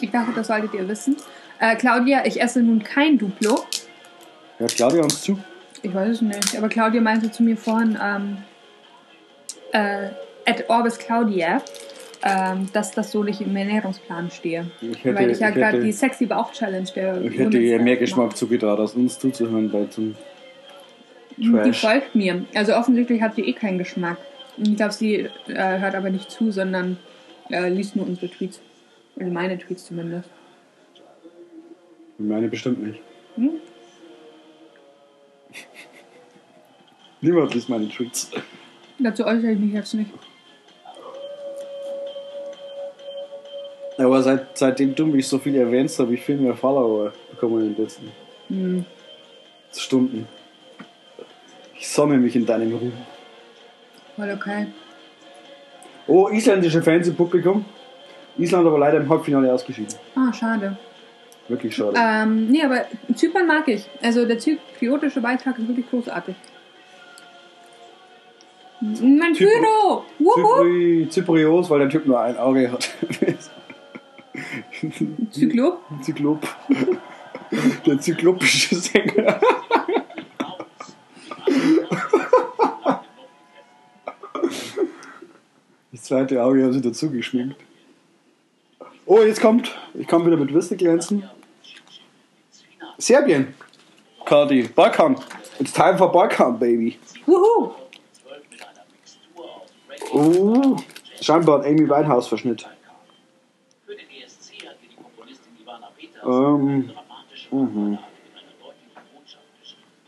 Ich dachte, das solltet ihr wissen. Äh, Claudia, ich esse nun kein Duplo. Hört Claudia uns zu? Ich weiß es nicht. Aber Claudia meinte zu mir vorhin, ähm, äh, at Orbis Claudia, ähm, dass das so nicht im Ernährungsplan stehe. Ich hätte, Weil ich ja gerade die Sexy Bauch-Challenge der ich hätte ihr mehr Geschmack zugetraut, als uns zuzuhören bei zum mache. Die Trash. folgt mir. Also offensichtlich hat sie eh keinen Geschmack. Ich glaube, sie äh, hört aber nicht zu, sondern äh, liest nur unsere Tweets. Also meine Tweets zumindest. Meine bestimmt nicht. Hm? Niemand liest meine Tweets. Dazu äußere ich mich jetzt nicht. Aber seit, seitdem du mich so viel erwähnst, habe ich viel mehr Follower bekommen in den letzten Hm. Stunden. Ich sonne mich in deinem Ruhm. Voll okay. Oh, isländische Fans im Publikum. Island aber leider im Halbfinale ausgeschieden. Ah, schade. Wirklich schade. Ähm, nee, aber Zypern mag ich. Also der zypriotische Beitrag ist wirklich großartig. Mein Pyro! Zypri, Zyprios, weil der Typ nur ein Auge hat. Zyklop? Zyklop. Der zyklopische Sänger. Das zweite Auge haben sie dazu geschminkt. Oh, jetzt kommt. Ich kann wieder mit Wiste glänzen. Serbien. Cardi. Balkan. It's time for Balkan, baby. Wuhu! Oh, scheinbar ein Amy Winehouse-Verschnitt. Für den ESC hat die Komponistin Ivana Peters Ähm, eine dramatische mhm. Ballade mit einer deutlichen Botschaft geschrieben.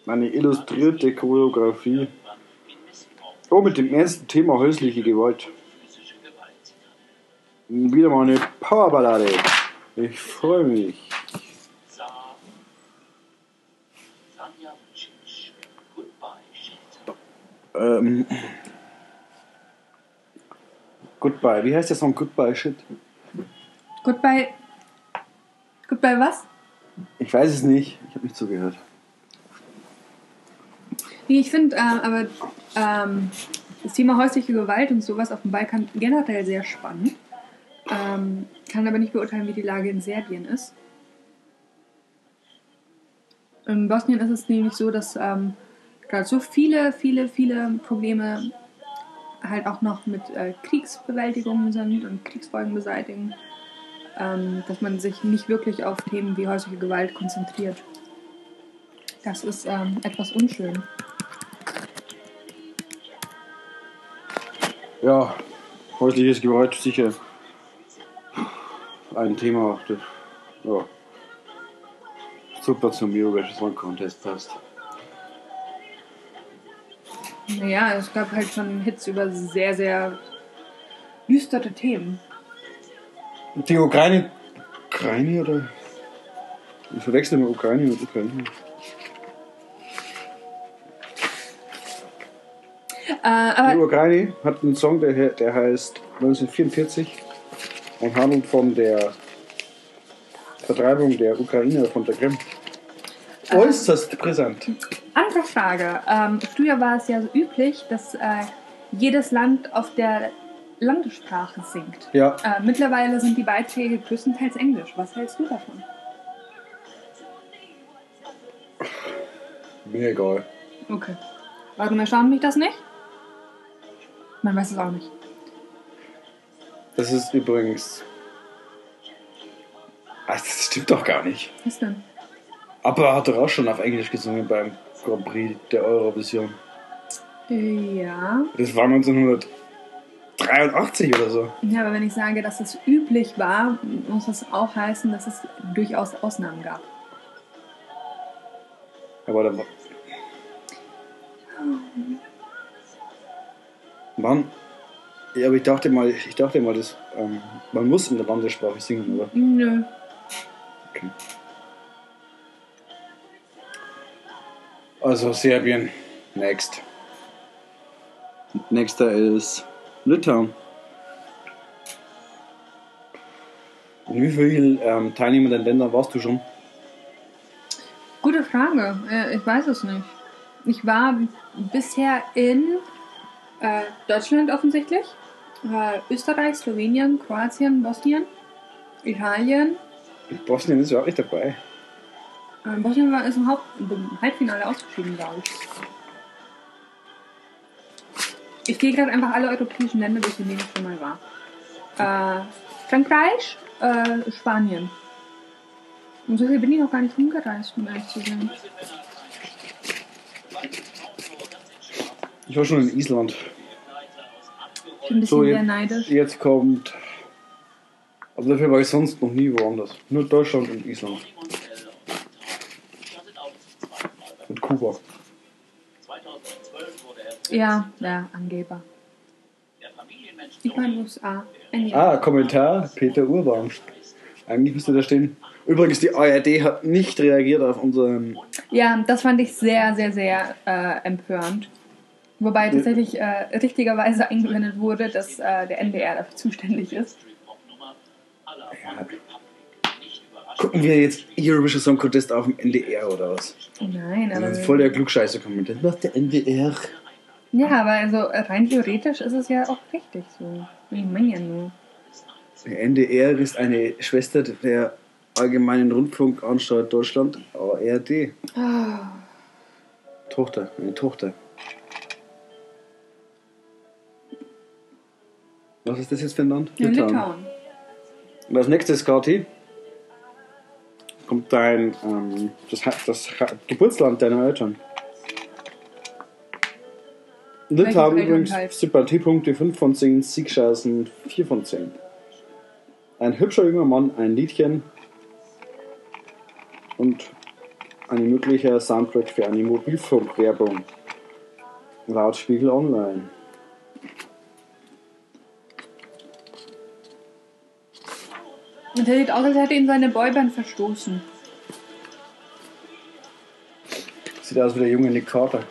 Eine illustrierte Choreografie. Oh, mit dem ernsten Thema häusliche Gewalt. Wieder mal eine Powerballade. Ich freue mich. Ähm. Goodbye. Wie heißt der Song Goodbye Shit? Goodbye. Goodbye was? Ich weiß es nicht. Ich habe nicht zugehört. Nee, ich finde äh, aber ähm, das Thema häusliche Gewalt und sowas auf dem Balkan generell sehr spannend. Ähm, kann aber nicht beurteilen, wie die Lage in Serbien ist. In Bosnien ist es nämlich so, dass ähm, gerade so viele, viele, viele Probleme halt auch noch mit äh, Kriegsbewältigung sind und Kriegsfolgen beseitigen, ähm, dass man sich nicht wirklich auf Themen wie häusliche Gewalt konzentriert. Das ist ähm, etwas unschön. Ja, häusliches Gewalt sicher ein Thema, das ja, super zum Eurovision Song Contest passt. Naja, es gab halt schon Hits über sehr, sehr düstere Themen. Die Ukraine. Ukraine oder? Ich verwechsel immer Ukraine mit Ukraine. Äh, Die Ukraine hat einen Song, der, der heißt 1944 und handelt von der Vertreibung der Ukrainer von der Krim. Äußerst brisant. andere Frage. Ähm, früher war es ja so üblich, dass äh, jedes Land auf der Landessprache singt. Ja, Äh, mittlerweile sind die Beiträge größtenteils Englisch. Was hältst du davon? mir egal. Okay. Warum erstaunt mich das nicht? Man weiß es auch nicht. Das ist übrigens. Ach, das stimmt doch gar nicht. Was denn? Aber er hat doch auch schon auf Englisch gesungen beim Grand Prix der Eurovision. Äh, ja. Das war 1983 oder so. Ja, aber wenn ich sage, dass es üblich war, muss das auch heißen, dass es durchaus Ausnahmen gab. Aber da war. Mann. Ja, aber ich dachte mal, ich dachte mal, das, ähm, man muss in der Landessprache singen, oder? Nö. Okay. Also Serbien. Next. Nächster ist Litauen. In wie vielen ähm, teilnehmenden Ländern warst du schon? Gute Frage. Äh, ich weiß es nicht. Ich war bisher in äh, Deutschland offensichtlich, äh, Österreich, Slowenien, Kroatien, Bosnien, Italien. Bosnien ist ja auch nicht dabei. Äh, Bosnien war ist im, Haupt Halbfinale ausgeschieden, glaube ich. Ich gehe gerade einfach alle europäischen Länder durch, in denen ich schon mal war. Äh, Frankreich, äh, Spanien. Und so viel bin ich noch gar nicht rumgereist, um ehrlich zu sein. Ich war schon in Island. Ich bin ein bisschen So, sehr jetzt, neidisch. jetzt kommt. Aber dafür war ich sonst noch nie woanders. Nur Deutschland und Island. Und Kuba. 2012 wurde Ja, der Angeber. Ich war in den USA. Ah, Kommentar, Peter Urban. Eigentlich müsste da stehen. Übrigens, die ARD hat nicht reagiert auf unseren. Ja, das fand ich sehr, sehr, sehr äh, empörend. Wobei tatsächlich äh, richtigerweise eingeblendet wurde, dass äh, der NDR dafür zuständig ist. Ja. Gucken wir jetzt Eurovision Song Contest auf dem NDR oder was? Nein, aber. Das ist voll der Klugscheißer kommt. Das macht der NDR. Ja, aber also rein theoretisch ist es ja auch richtig so. Ich meine ja nur. Der NDR ist eine Schwester der Allgemeinen Rundfunkanstalt Deutschland, ARD. Oh. Tochter, eine Tochter. Was ist das jetzt für ein Land? Ja, Litauen. Und als nächstes, Kati, kommt dein ähm, das, das Geburtsland deiner Eltern. Litauen übrigens halt? Sympathiepunkte 5 von 10, Siegchancen 4 von 10. Ein hübscher junger Mann, ein Liedchen und ein möglicher Soundtrack für eine Mobilfunkwerbung. Laut Spiegel Online. Und er sieht aus, als hätte ihn seine Boyband verstoßen. Sieht aus wie der junge Nick Carter.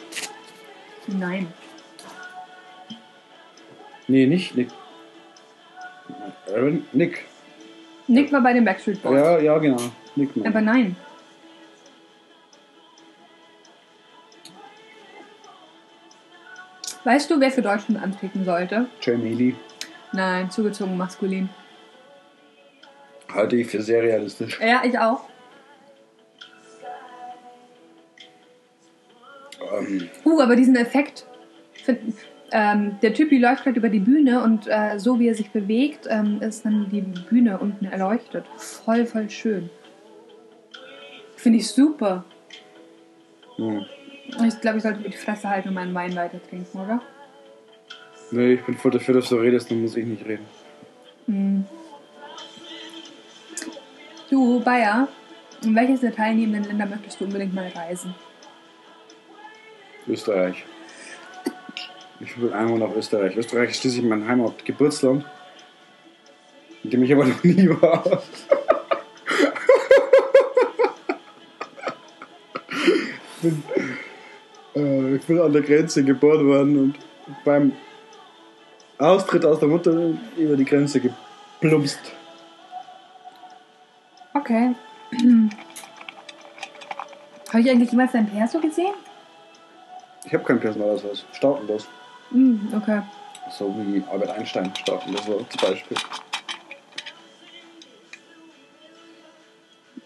Nein. Nee, nicht Nick. Aaron, Nick. Nick war bei den Backstreet Boys. Ja, ja, genau. Nick man. Aber nein. Weißt du, wer für Deutschland antreten sollte? Jamie Lee. Nein, zugezogen maskulin. Halte ich für sehr realistisch. Ja, ich auch. Ähm. Uh, aber diesen Effekt. Find, ähm, der Typi läuft gerade über die Bühne und äh, so wie er sich bewegt, ähm, ist dann die Bühne unten erleuchtet. Voll, voll schön. Finde ich super. Hm. Ich glaube, ich sollte mir die Fresse halten und meinen Wein weiter trinken, oder? Nee, ich bin voll dafür, dass du redest, dann muss ich nicht reden. Hm. Du, Bayer, in welches der teilnehmenden Länder möchtest du unbedingt mal reisen? Österreich. Ich will einmal nach Österreich. Österreich ist schließlich mein Heimatgeburtsland, in dem ich aber noch nie war. ich, bin, äh, ich bin an der Grenze geboren worden und beim Austritt aus der Mutter über die Grenze geplumpst. Okay. Habe ich eigentlich jemals dein Perso gesehen? Ich habe keinen Personalausweis. Stautenlos. Mm, okay. So wie Albert Einstein stautenlos war zum Beispiel.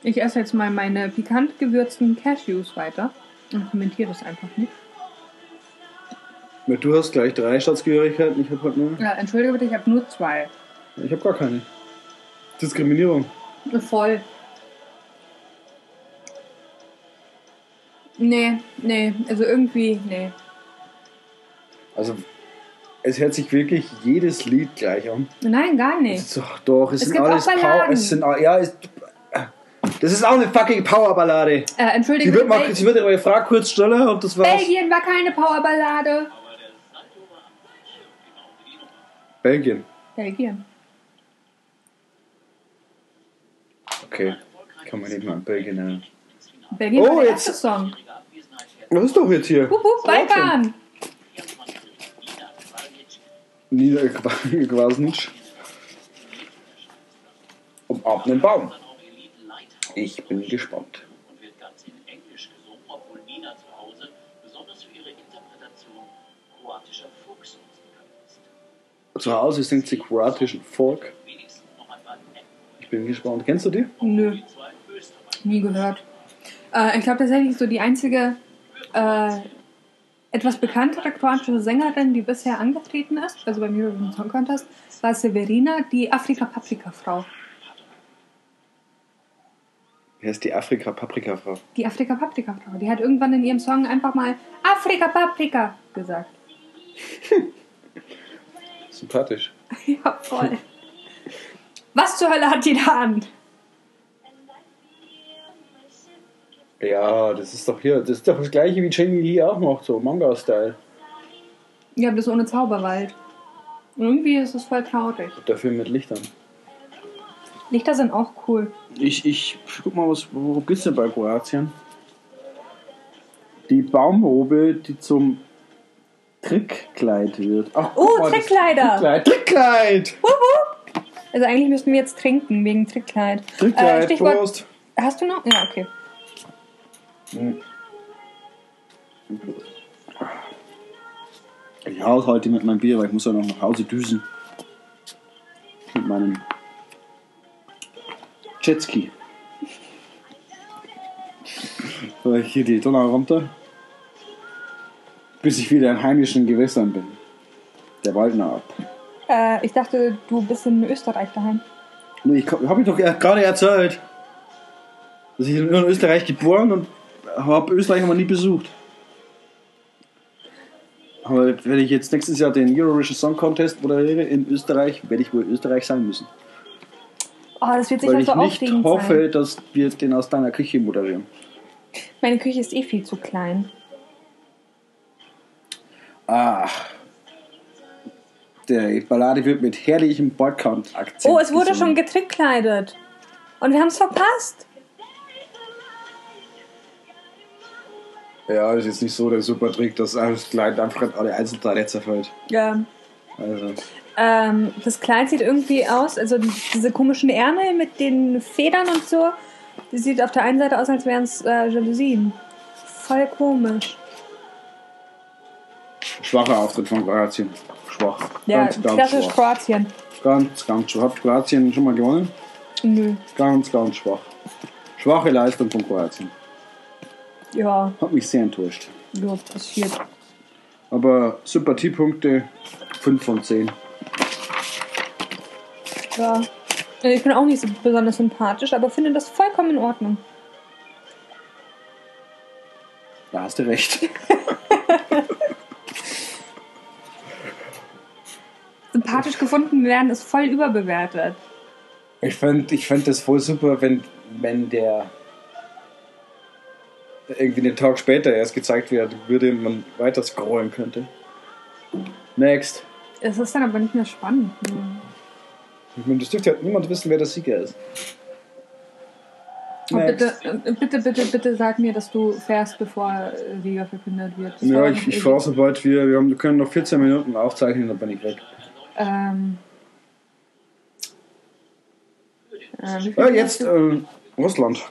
Ich esse jetzt mal meine pikant gewürzten Cashews weiter und kommentiere das einfach nicht. Du hast gleich drei Staatsgehörigkeiten, ich habe halt nur. Ja, entschuldige bitte, ich habe nur zwei. Ich habe gar keine. Diskriminierung. Voll. Nee, nee, also irgendwie, nee. Also, es hört sich wirklich jedes Lied gleich an. Nein, gar nicht. Es doch, doch, es, es sind alles Power. Es sind, ja, es, das ist auch eine fucking Powerballade. Äh, Entschuldigung. Sie wird, mal, sie wird ihre Frage kurz stellen und das war's. Belgien war keine Powerballade. Belgien. Belgien. Okay, kann man nicht mal in Belgien nennen. Belgien oh, war der jetzt. Song. Was ist doch jetzt hier? Hup, hup, Balkan. Niederquasnitsch. Um ab den Baum. Ich bin gespannt. Zu Hause singt sie kroatischen Folk. Ich bin gespannt. Kennst du die? Nö. Nie gehört. Äh, ich glaube tatsächlich so die einzige äh, etwas bekanntere kroatische Sängerin, die bisher angetreten ist, also beim Eurovision Song Contest, war Severina, die Afrika-Paprika-Frau. Wer ist die Afrika-Paprika-Frau? Die Afrika-Paprika-Frau. Die hat irgendwann in ihrem Song einfach mal Afrika-Paprika gesagt. Sympathisch. ja, voll. Was zur Hölle hat die da an? Ja, das ist doch hier, das ist doch das gleiche wie Jamie Lee auch macht, so Manga-Style. Ja, aber das ohne Zauberwald. Irgendwie ist es voll traurig. Dafür mit Lichtern. Lichter sind auch cool. Ich, ich guck mal, was, worum geht's denn bei Kroatien? Die Baumrobe, die zum Trickkleid wird. Ach, oh, mal, Trickkleider! Trickkleid! Trickkleid! Also eigentlich müssten wir jetzt trinken wegen Trickkleid. Trickkleid, äh, Stichwort, Prost! Hast du noch? Ja, okay. Ich haus heute mit meinem Bier, weil ich muss ja noch nach Hause düsen. Mit meinem Jetski. Weil ich hier die Donau runter. Bis ich wieder in heimischen Gewässern bin. Der Waldner ab. Äh, ich dachte, du bist in Österreich daheim. Nee, ich habe ich doch gerade erzählt. Dass ich in Österreich geboren und habe Österreich aber nie besucht. Aber wenn ich jetzt nächstes Jahr den Eurovision Song Contest moderiere in Österreich, werde ich wohl Österreich sein müssen. Oh, das wird sicher Weil ich so nicht aufregend hoffe, sein. dass wir den aus deiner Küche moderieren. Meine Küche ist eh viel zu klein. Ach. Der Ballade wird mit herrlichem Balkan-Akzent. Oh, es wurde schon getrickkleidet. Und wir haben es verpasst. Ja, ist jetzt nicht so der super Trick, dass das Kleid einfach in alle Einzelteile zerfällt. Ja. Also, Ähm, das Kleid sieht irgendwie aus, also die- diese komischen Ärmel mit den Federn und so, die sieht auf der einen Seite aus, als wären es äh, Jalousien. Voll komisch. schwacher Auftritt von Kroatien. Schwach. Ja, ganz, ganz klassisch schwach. Kroatien. Ganz, ganz schwach. Hat Kroatien schon mal gewonnen? Nö. Ganz, ganz schwach. Schwache Leistung von Kroatien. Ja, Hat mich sehr enttäuscht. ja, passiert. Aber Sympathiepunkte 5 von 10. Ja. Ich bin auch nicht so besonders sympathisch, aber finde das vollkommen in Ordnung. Da hast du recht. Sympathisch gefunden werden ist voll überbewertet. Ich fände ich fänd das voll super, wenn, wenn der irgendwie einen Tag später erst gezeigt wird, würde man weiter scrollen könnte. Next. Es ist dann aber nicht mehr spannend. Ich meine, das dürfte ja niemand wissen, wer der Sieger ist. Bitte, äh, bitte, bitte, bitte sag mir, dass du fährst, bevor äh, Sieger verkündet wird. Das Ja, ich, ich fahre sobald wir, wir, haben, wir können noch 14 Minuten aufzeichnen, dann bin ich weg. Ähm. Äh, Ja, jetzt äh, Russland.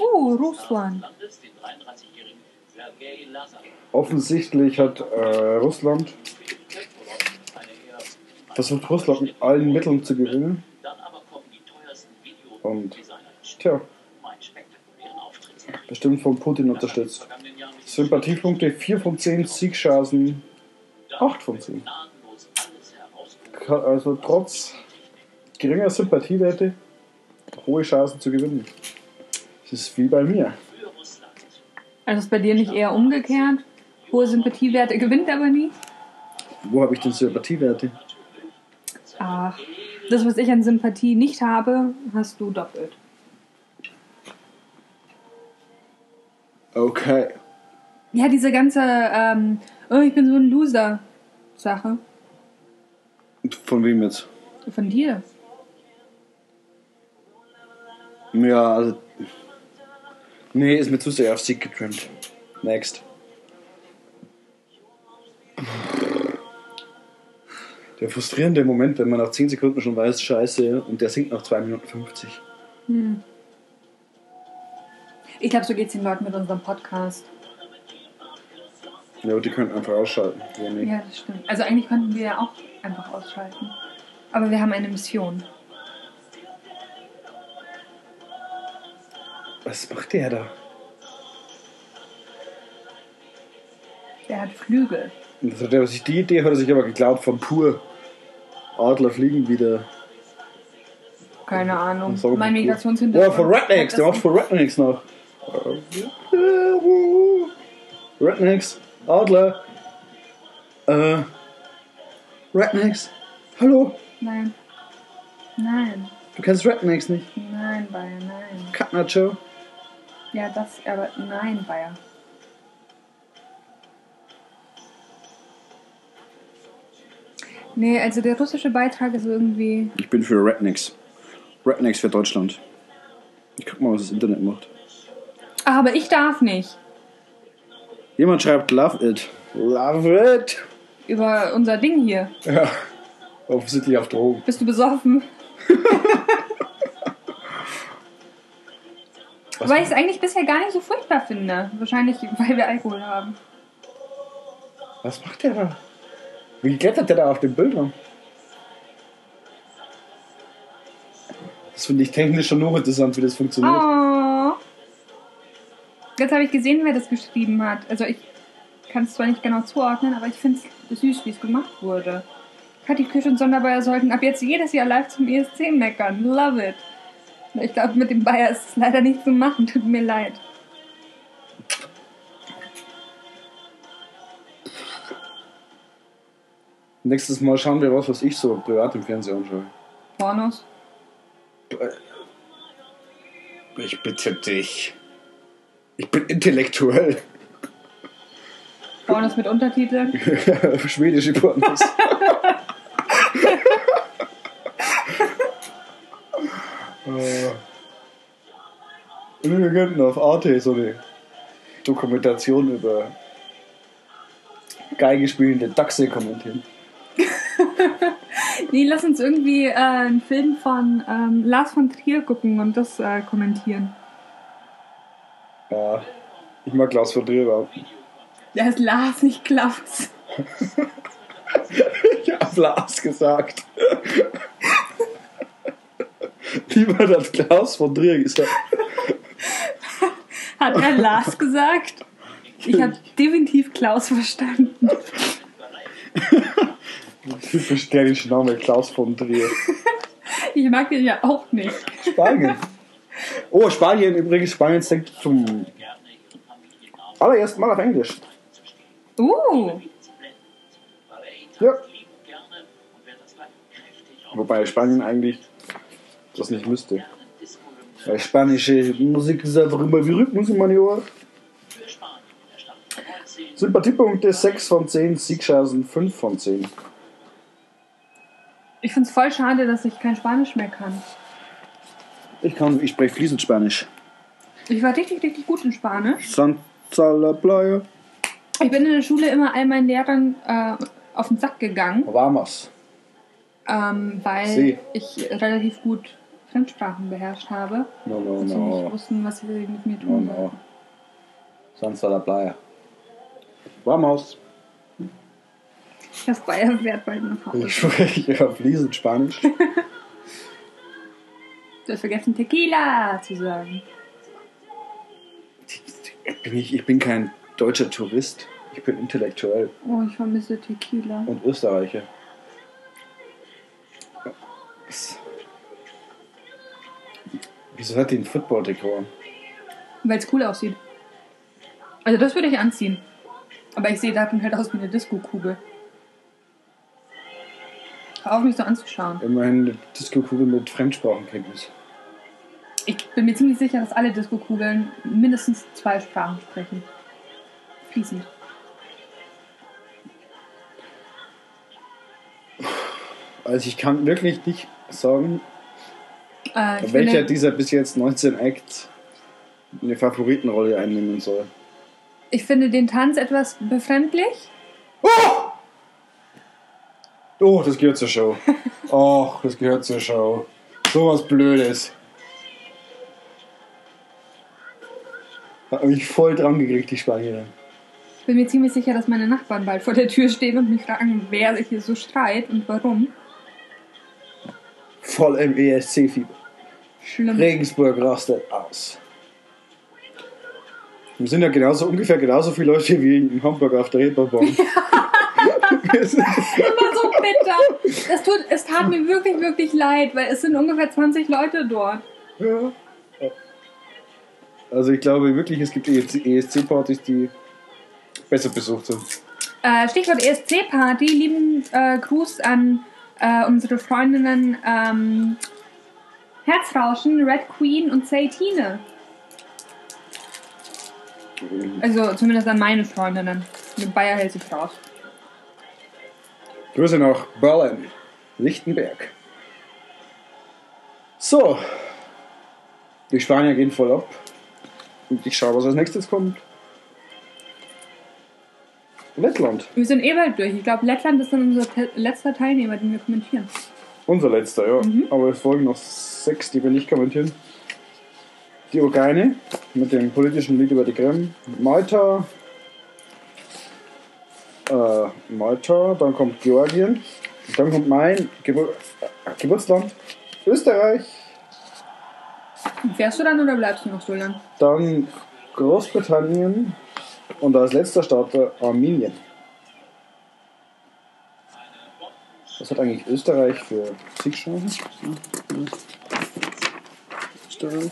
Oh, Russland. Landes, den 33-jährigen Sergei Lazarev. Offensichtlich hat äh, Russland versucht, Russland mit allen Mitteln zu gewinnen. Und tja, bestimmt von Putin unterstützt. Sympathiepunkte 4 von 10, Siegchancen 8 von 10. gnadenlos alles herausgeholt. Ka- Also trotz geringer Sympathiewerte hohe Chancen zu gewinnen. Das ist wie bei mir. Also ist bei dir nicht eher umgekehrt? Hohe Sympathiewerte gewinnt aber nie? Wo habe ich denn Sympathiewerte? Ach, das, was ich an Sympathie nicht habe, hast du doppelt. Okay. Ja, diese ganze, ähm, oh, ich bin so ein Loser Sache Von wem jetzt? von dir. Ja, also. Nee, ist mir zu sehr auf Sieg getrimmt. Next. Der frustrierende Moment, wenn man nach 10 Sekunden schon weiß, scheiße, und der singt nach 2 Minuten 50. Ich glaube, so geht es den Leuten mit unserem Podcast. Ja, die können einfach ausschalten. Ja, das stimmt. Also eigentlich könnten wir ja auch einfach ausschalten. Aber wir haben eine Mission. Was macht der da? Der hat Flügel. Und das hat er sich, die Idee hat er sich aber geklaut von pur. Adler fliegen wieder. Keine Ahnung. Mein. Migrationshintergrund. Ja, von Rednecks, der macht von Rednecks noch. Rednecks, Adler. Äh, Rednecks, hallo, Nein. Nein. du kennst Rednecks nicht? Nein, Bayer, nein. Cut Nacho. Ja, das, aber nein, Bayer. Nee, also der russische Beitrag ist irgendwie. Ich bin für Rednecks. Rednecks für Deutschland. Ich guck mal, was das Internet macht. Ach, aber ich darf nicht. Jemand schreibt Love it. Love it. Über unser Ding hier. Ja, offensichtlich auf Drogen. Bist du besoffen? Was Weil ich es eigentlich bisher gar nicht so furchtbar finde. Wahrscheinlich, weil wir Alkohol haben. Was macht der da? Wie klettert der da auf dem Bild rum? Das finde ich technisch schon noch interessant, wie das funktioniert. Oh. Jetzt habe ich gesehen, wer das geschrieben hat. Also ich kann es zwar nicht genau zuordnen, aber ich finde es süß, wie es gemacht wurde. Kathi Kirsch und Sonderbeier sollten ab jetzt jedes Jahr live zum ESC meckern. Love it. Ich glaube, mit dem Bayer ist es leider nicht zu machen. Tut mir leid. Nächstes Mal schauen wir was, was ich so privat im Fernsehen anschaue. Pornos? Ich bitte dich. Ich bin intellektuell. Pornos mit Untertiteln? Schwedische Pornos. äh, wir könnten auf Arte so eine Dokumentation über Geige spielende Dachse kommentieren. nee, lass uns irgendwie äh, einen Film von ähm, Lars von Trier gucken und das äh, kommentieren. Ja, ich mag Lars von Trier überhaupt nicht. Der ist Lars, nicht Klaus. ich hab Lars gesagt. Niemand hat Klaus von Trier gesagt. Hat er Lars gesagt? Ich habe definitiv Klaus verstanden. Typisch dänischer Name, Klaus von Trier. Ich mag den ja auch nicht. Spanien. Oh, Spanien übrigens. Spanien singt zum allerersten Mal auf Englisch. Uh. Ja. Wobei Spanien eigentlich das nicht müsste. Weil spanische Musik ist einfach immer wie Rhythmus in meinen Ohren. Sympathiepunkte 6 von 10, Siegchancen 5 von 10. Ich finde es voll schade, dass ich kein Spanisch mehr kann. Ich kann, ich spreche fließend Spanisch. Ich war richtig, richtig gut in Spanisch. Santa la Playa. Ich bin in der Schule immer all meinen Lehrern äh, auf den Sack gegangen. Vamos. Ähm, weil sí. ich relativ gut Fremdsprachen beherrscht habe. No, no, no. nicht wussten, was sie mit mir tun no, no. Santa la Playa. Vamos. Das Bayern fährt bald nach Hause. Ich spreche ja fließend Spanisch. du hast vergessen, Tequila zu sagen. Bin ich, ich bin kein deutscher Tourist. Ich bin intellektuell. Oh, ich vermisse Tequila. Und Österreicher. Wieso hat die ein Football-Dekor? Weil es cool aussieht. Also das würde ich anziehen. Aber ich sehe darin halt aus wie eine Disco-Kugel. Hör auf, mich so anzuschauen. Immerhin eine Disco-Kugel mit Fremdsprachenkenntnis. Ich bin mir ziemlich sicher, dass alle Disco-Kugeln mindestens zwei Sprachen sprechen. Fließend. Also ich kann wirklich nicht sagen, äh, welcher finde, dieser bis jetzt 19 Acts eine Favoritenrolle einnehmen soll. Ich finde den Tanz etwas befremdlich. Oh! Oh, das gehört zur Show. Och, das gehört zur Show. So was Blödes. Hat mich voll dran gekriegt, die Spanierin. Ich bin mir ziemlich sicher, dass meine Nachbarn bald vor der Tür stehen und mich fragen, wer sich hier so streit und warum. Voll im ESC-Fieber. Regensburg rastet aus. Wir sind ja genauso, ungefähr genauso viele Leute wie in Hamburg auf der Reeperbahn. Immer so bitter. Das tut, es tat mir wirklich, wirklich leid, weil es sind ungefähr 20 Leute dort. Ja. Also ich glaube wirklich, es gibt ESC-Partys, die besser besucht sind. Äh, Stichwort ESC-Party. Lieben äh, Gruß an äh, unsere Freundinnen ähm, Herzrauschen, Red Queen und Zaytine. Also zumindest an meine Freundinnen. Mit Bayer hält sich raus. Grüße nach Berlin, Lichtenberg. So, die Spanier gehen voll ab. Und ich schaue, was als nächstes kommt. Lettland. Wir sind eh bald durch. Ich glaube, Lettland ist dann unser te letzter Teilnehmer, den wir kommentieren. Unser letzter, ja. Mhm. Aber es folgen noch sechs, die wir nicht kommentieren. die Ukraine mit dem politischen Lied über die Krim. Malta. Äh, Malta, dann kommt Georgien. Dann kommt mein Gebur äh, Geburtsland, Österreich. Fährst du dann oder bleibst du noch so lang? Dann Großbritannien und als letzter Starter Armenien. Was hat eigentlich Österreich für Siegchancen? Österreich.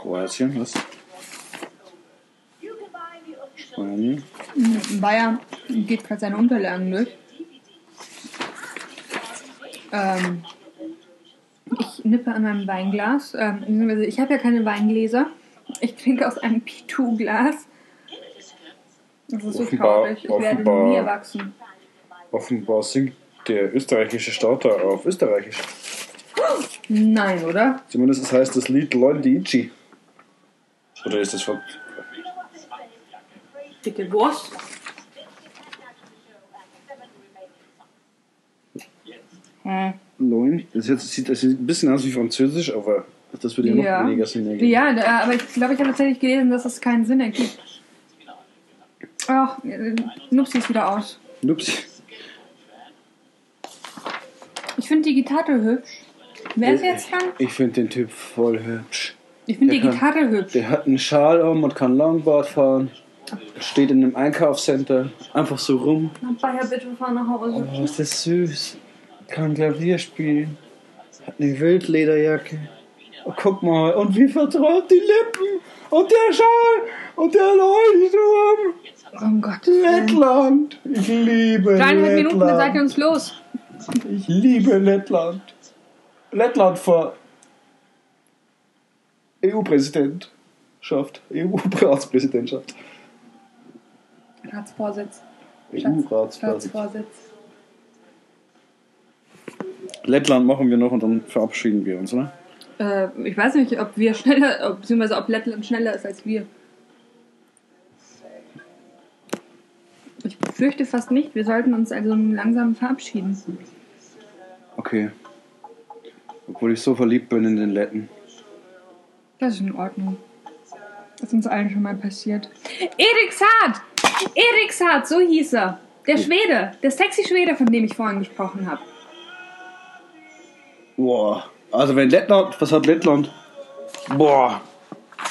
Kroatien, was? Spanien. Bayern geht gerade seine Unterlagen durch. Ähm, ich nippe an meinem Weinglas. Ähm, ich habe ja keine Weingläser. Ich trinke aus einem P2-Glas. Das ist so traurig. Ich werde nie erwachsen. Offenbar singt der österreichische Starter auf Österreichisch. Nein, oder? Zumindest heißt das Lied Londici. Oder ist das von. Bitte was? Hm. Loin. Das, jetzt, sieht, das sieht ein bisschen aus wie Französisch, aber das würde ja noch weniger Sinn ergeben. Ja, aber ich glaube, ich habe tatsächlich gelesen, dass es keinen Sinn ergibt. Ach, Nupsi ist wieder aus. Nupsi. Ich finde die Gitarre hübsch. Wer ist jetzt dran? Ich finde den Typ voll hübsch. Ich finde die kann, Gitarre hübsch. Der hat einen Schal um und kann Longboard fahren. Steht in einem Einkaufscenter. Einfach so rum. Bayer, bitte fahr nach Hause. Oh, ist das süß. Kann Klavier spielen. Hat eine Wildlederjacke. Oh, guck mal. Und wie vertraut die Lippen. Und der Schal. Und der Leuchtturm. Oh Gott. Lettland. Ich liebe Dreieinhalb Lettland. Minuten, dann seid ihr uns los. Ich liebe Lettland. Lettland vor EU-Präsidentschaft. EU-Ratspräsidentschaft. Ratsvorsitz. EU-Ratsvorsitz. Lettland machen wir noch und dann verabschieden wir uns, oder? Äh, ich weiß nicht, ob wir schneller, beziehungsweise ob Lettland schneller ist als wir. Ich fürchte fast nicht. Wir sollten uns also langsam verabschieden. Okay. Obwohl ich so verliebt bin in den Letten. Das ist in Ordnung. Das ist uns allen schon mal passiert. Erik Saad! Erik Saad, so hieß er. Der Schwede, der sexy Schwede, von dem ich vorhin gesprochen habe. Boah. Also wenn Lettland, was hat Lettland? Boah.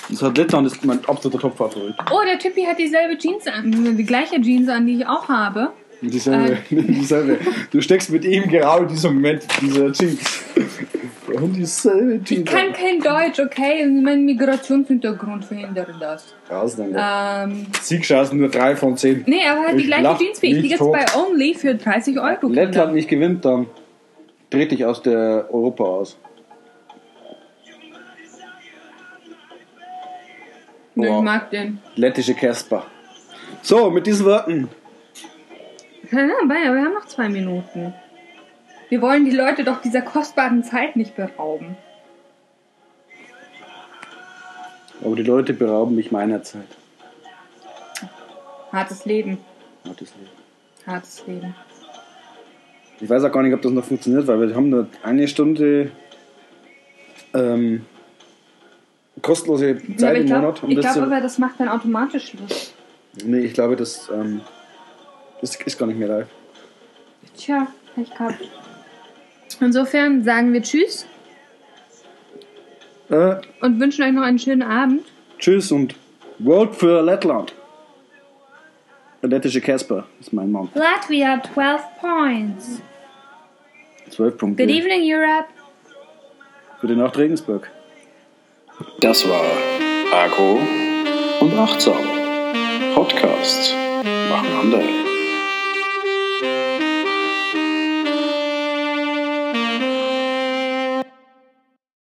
Das hat Lettland ist mein absoluter Top-Favorit. Oh, der Typi hat dieselbe Jeans an, die gleiche Jeans an, die ich auch habe. Dieselbe, äh. dieselbe. Du steckst mit ihm genau in diesem Moment dieser Jeans. Und dieselbe Jeans. Ich kann kein Deutsch, okay? Mein Migrationshintergrund verhindert das. Krass, dann. Ähm, Siegchancen nur 3 von 10. Nee, aber hat die gleiche Jeans wie ich. Die jetzt bei Only für 30 Euro. Lettland nicht gewinnt, dann dreht dich aus der Europa aus. Nee, ich mag den. Lettische Casper. So, mit diesen Worten. Ja, Bayer, wir haben noch zwei Minuten. Wir wollen die Leute doch dieser kostbaren Zeit nicht berauben. Aber die Leute berauben mich meiner Zeit. Hartes Leben. Hartes Leben. Hartes Leben. Ich weiß auch gar nicht, ob das noch funktioniert, weil wir haben nur eine Stunde ähm, kostenlose Zeit ja, im glaub, Monat. Um ich glaube aber, das macht dann automatisch Schluss. Nee, ich glaube, das, ähm, das ist gar nicht mehr live. Tja, Pech gehabt. Insofern sagen wir Tschüss. Äh, und wünschen euch noch einen schönen Abend. Tschüss und World für Lettland. Lettische Casper ist mein Mann. Latvia 12 points. 12 Punkte. Good evening, Europe. Gute Nacht, Regensburg. Das war Agro und Achtsam. Podcasts machen andere.